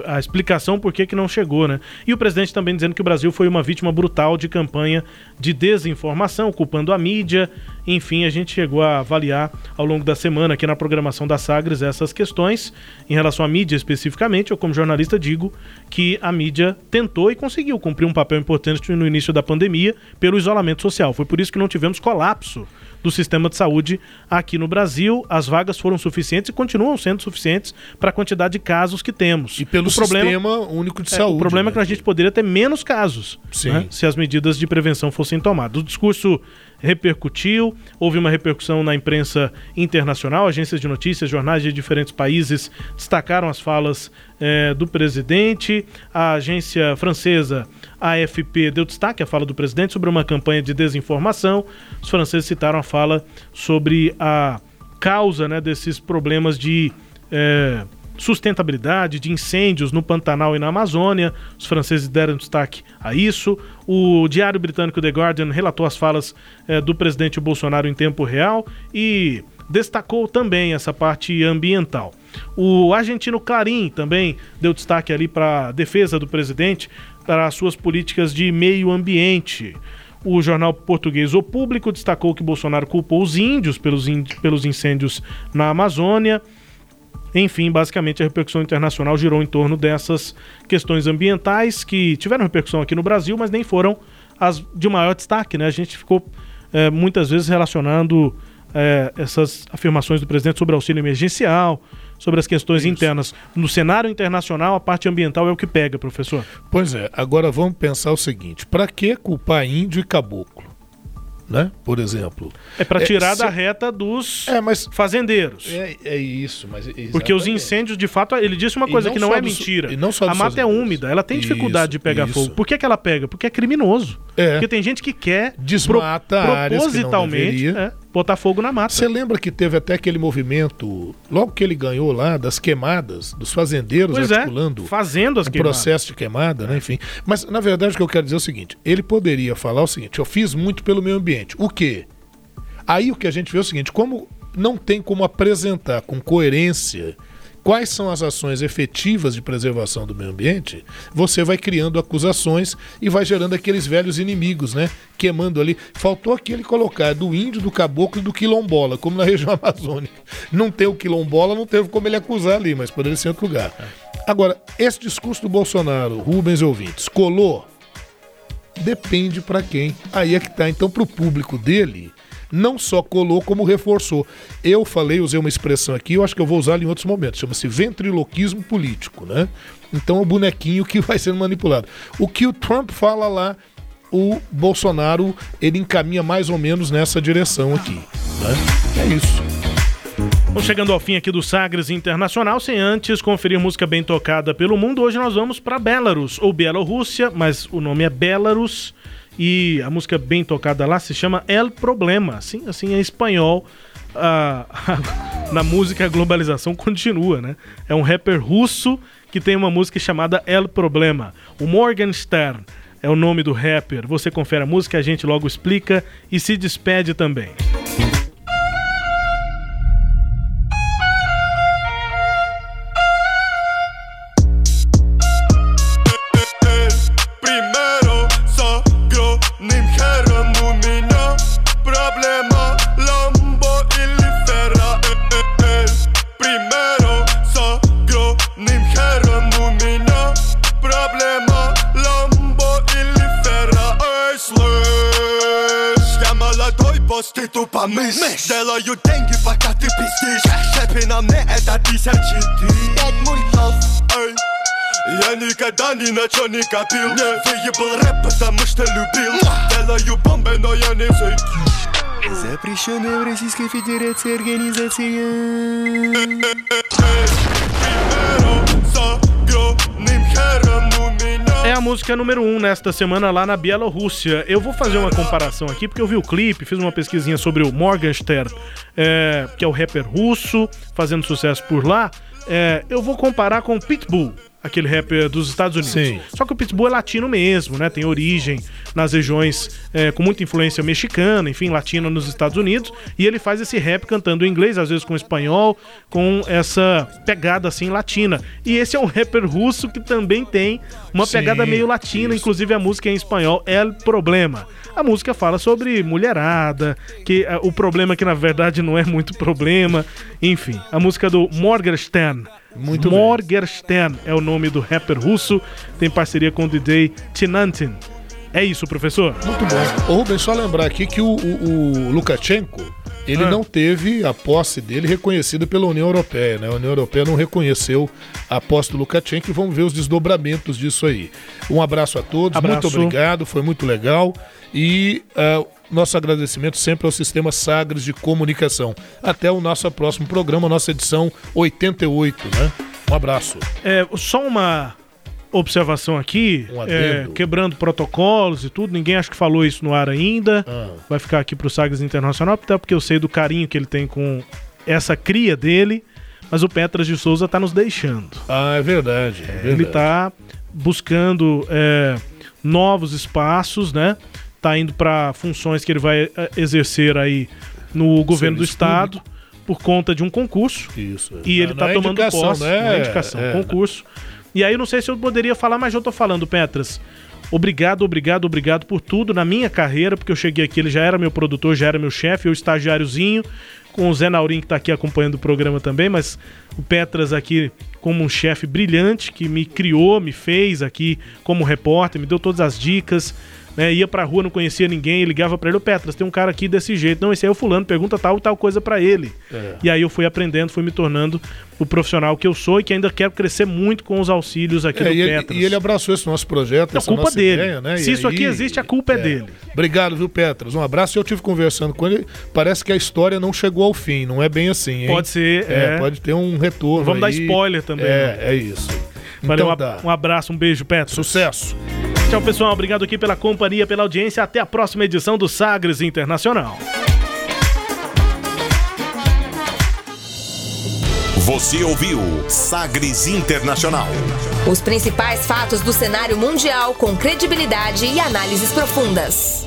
a explicação por que, que não chegou, né? E o presidente também dizendo que o Brasil foi uma vítima brutal de campanha de desinformação, culpando a mídia. Enfim, a gente chegou a avaliar ao longo da semana aqui na programação da Sagres essas questões em relação à mídia especificamente. Eu, como jornalista, digo que a mídia tentou e conseguiu cumprir um papel importante no início da pandemia pelo isolamento social. Foi por isso que não tivemos colapso do sistema de saúde aqui no Brasil. As vagas foram suficientes e continuam sendo suficientes para a quantidade de casos que temos. E pelo o problema, sistema único de é, saúde. O problema né? é que a gente poderia ter menos casos né, se as medidas de prevenção fossem tomadas. O discurso repercutiu, houve uma repercussão na imprensa internacional, agências de notícias, jornais de diferentes países destacaram as falas eh, do presidente, a agência francesa a AFP deu destaque à fala do presidente sobre uma campanha de desinformação. Os franceses citaram a fala sobre a causa né, desses problemas de é, sustentabilidade, de incêndios no Pantanal e na Amazônia. Os franceses deram destaque a isso. O diário britânico The Guardian relatou as falas é, do presidente Bolsonaro em tempo real e destacou também essa parte ambiental. O argentino Clarim também deu destaque ali para a defesa do presidente para as suas políticas de meio ambiente. O jornal português O Público destacou que Bolsonaro culpou os índios pelos, pelos incêndios na Amazônia. Enfim, basicamente a repercussão internacional girou em torno dessas questões ambientais que tiveram repercussão aqui no Brasil, mas nem foram as de maior destaque, né? A gente ficou é, muitas vezes relacionando é, essas afirmações do presidente sobre auxílio emergencial, sobre as questões Isso. internas. No cenário internacional, a parte ambiental é o que pega, professor. Pois é. Agora vamos pensar o seguinte: para que culpar índio e caboclo? né? Por exemplo. É para tirar é, da reta dos é, mas, fazendeiros. É, é isso, mas exatamente. porque os incêndios, de fato, ele disse uma coisa que não é mentira. Não a mata é úmida, ela tem dificuldade isso, de pegar isso. fogo. Por que, que ela pega? Porque é criminoso. É. Porque tem gente que quer desmata pro, propositalmente é, botar fogo na mata. Você lembra que teve até aquele movimento, logo que ele ganhou lá, das queimadas, dos fazendeiros pois é, articulando. É, fazendo as um processo de queimada, né? Enfim. Mas, na verdade, o que eu quero dizer é o seguinte: ele poderia falar o seguinte: eu fiz muito pelo meio ambiente. O quê? Aí o que a gente vê é o seguinte: como não tem como apresentar com coerência quais são as ações efetivas de preservação do meio ambiente, você vai criando acusações e vai gerando aqueles velhos inimigos, né? Queimando ali. Faltou aquele colocar do índio, do caboclo e do quilombola, como na região amazônica. Não tem o quilombola, não teve como ele acusar ali, mas poderia ser outro lugar. Agora, esse discurso do Bolsonaro, Rubens ouvintes, colou? Depende para quem. Aí é que tá. Então, para o público dele, não só colou, como reforçou. Eu falei, usei uma expressão aqui, eu acho que eu vou usar em outros momentos, chama-se ventriloquismo político, né? Então é o bonequinho que vai sendo manipulado. O que o Trump fala lá, o Bolsonaro, ele encaminha mais ou menos nessa direção aqui, né? É isso. Vamos chegando ao fim aqui do Sagres Internacional, sem antes conferir música bem tocada pelo mundo. Hoje nós vamos para Belarus, ou Bielorrússia, mas o nome é Belarus. E a música bem tocada lá se chama El Problema. Assim, assim é espanhol. Na música a globalização continua, né? É um rapper russo que tem uma música chamada El Problema. O Morgan Stern é o nome do rapper. Você confere a música, a gente logo explica e se despede também. rapë më ju bombe në janë в Российской Федерации É a música número 1 um nesta semana lá na Bielorrússia. Eu vou fazer uma comparação aqui, porque eu vi o clipe, fiz uma pesquisinha sobre o Morgenstern, é, que é o rapper russo, fazendo sucesso por lá. É, eu vou comparar com o Pitbull aquele rapper dos Estados Unidos. Sim. Só que o Pitbull é latino mesmo, né? Tem origem nas regiões é, com muita influência mexicana, enfim, latina nos Estados Unidos. E ele faz esse rap cantando em inglês, às vezes com espanhol, com essa pegada assim latina. E esse é um rapper russo que também tem uma Sim, pegada meio latina, inclusive a música é em espanhol El Problema. A música fala sobre mulherada, que é, o problema que na verdade não é muito problema. Enfim, a música do Morgenstern. Muito Morgenstern é o nome do rapper russo, tem parceria com o DJ Tinantin. É isso, professor? Muito bom. Ô Rubens, só lembrar aqui que o, o, o Lukashenko, ele Ah. não teve a posse dele reconhecida pela União Europeia, né? A União Europeia não reconheceu a posse do Lukashenko e vamos ver os desdobramentos disso aí. Um abraço a todos, Abraço. muito obrigado, foi muito legal e ah, nosso agradecimento sempre ao Sistema Sagres de Comunicação. Até o nosso próximo programa, nossa edição 88, né? Um abraço. É, só uma observação aqui, Um é, quebrando protocolos e tudo, ninguém acho que falou isso no ar ainda. Ah. Vai ficar aqui pro Sagres Internacional, até porque eu sei do carinho que ele tem com essa cria dele, mas o Petras de Souza tá nos deixando. Ah, é verdade. é Ele verdade. tá buscando é, novos espaços, né? Tá indo para funções que ele vai é, exercer aí no governo do Serviço estado por conta de um concurso. Isso. E ele Não tá é tomando posse. né? É indicação, É. concurso. E aí eu não sei se eu poderia falar, mas eu tô falando, Petras. Obrigado, obrigado, obrigado por tudo na minha carreira, porque eu cheguei aqui, ele já era meu produtor, já era meu chefe, eu estagiáriozinho, com o Zé Naurim que tá aqui acompanhando o programa também, mas o Petras aqui como um chefe brilhante que me criou, me fez aqui como repórter, me deu todas as dicas, né? Ia pra rua, não conhecia ninguém, ligava pra ele, ô Petras, tem um cara aqui desse jeito. Não, esse aí é o fulano, pergunta tal tal coisa pra ele. É. E aí eu fui aprendendo, fui me tornando o profissional que eu sou e que ainda quero crescer muito com os auxílios aqui É, do e, ele, Petras. e ele abraçou esse nosso projeto, É essa culpa nossa dele. ideia, né? Se E isso aqui aí- existe, a culpa é, dele. Obrigado, viu, Petras? Um abraço. Eu tive conversando com ele. Parece que a história não chegou ao fim. Não é bem assim, hein? Pode ser, é. Pode ter um retorno. Vamos dar aí. spoiler também, É, né? é isso. Valeu, Então um, dá. um abraço, um beijo, Petras. Sucesso. Tchau, pessoal. Obrigado aqui pela companhia, pela audiência. Até a próxima edição do Sagres Internacional. Você ouviu Sagres Internacional. Os principais fatos do cenário mundial com credibilidade e análises profundas.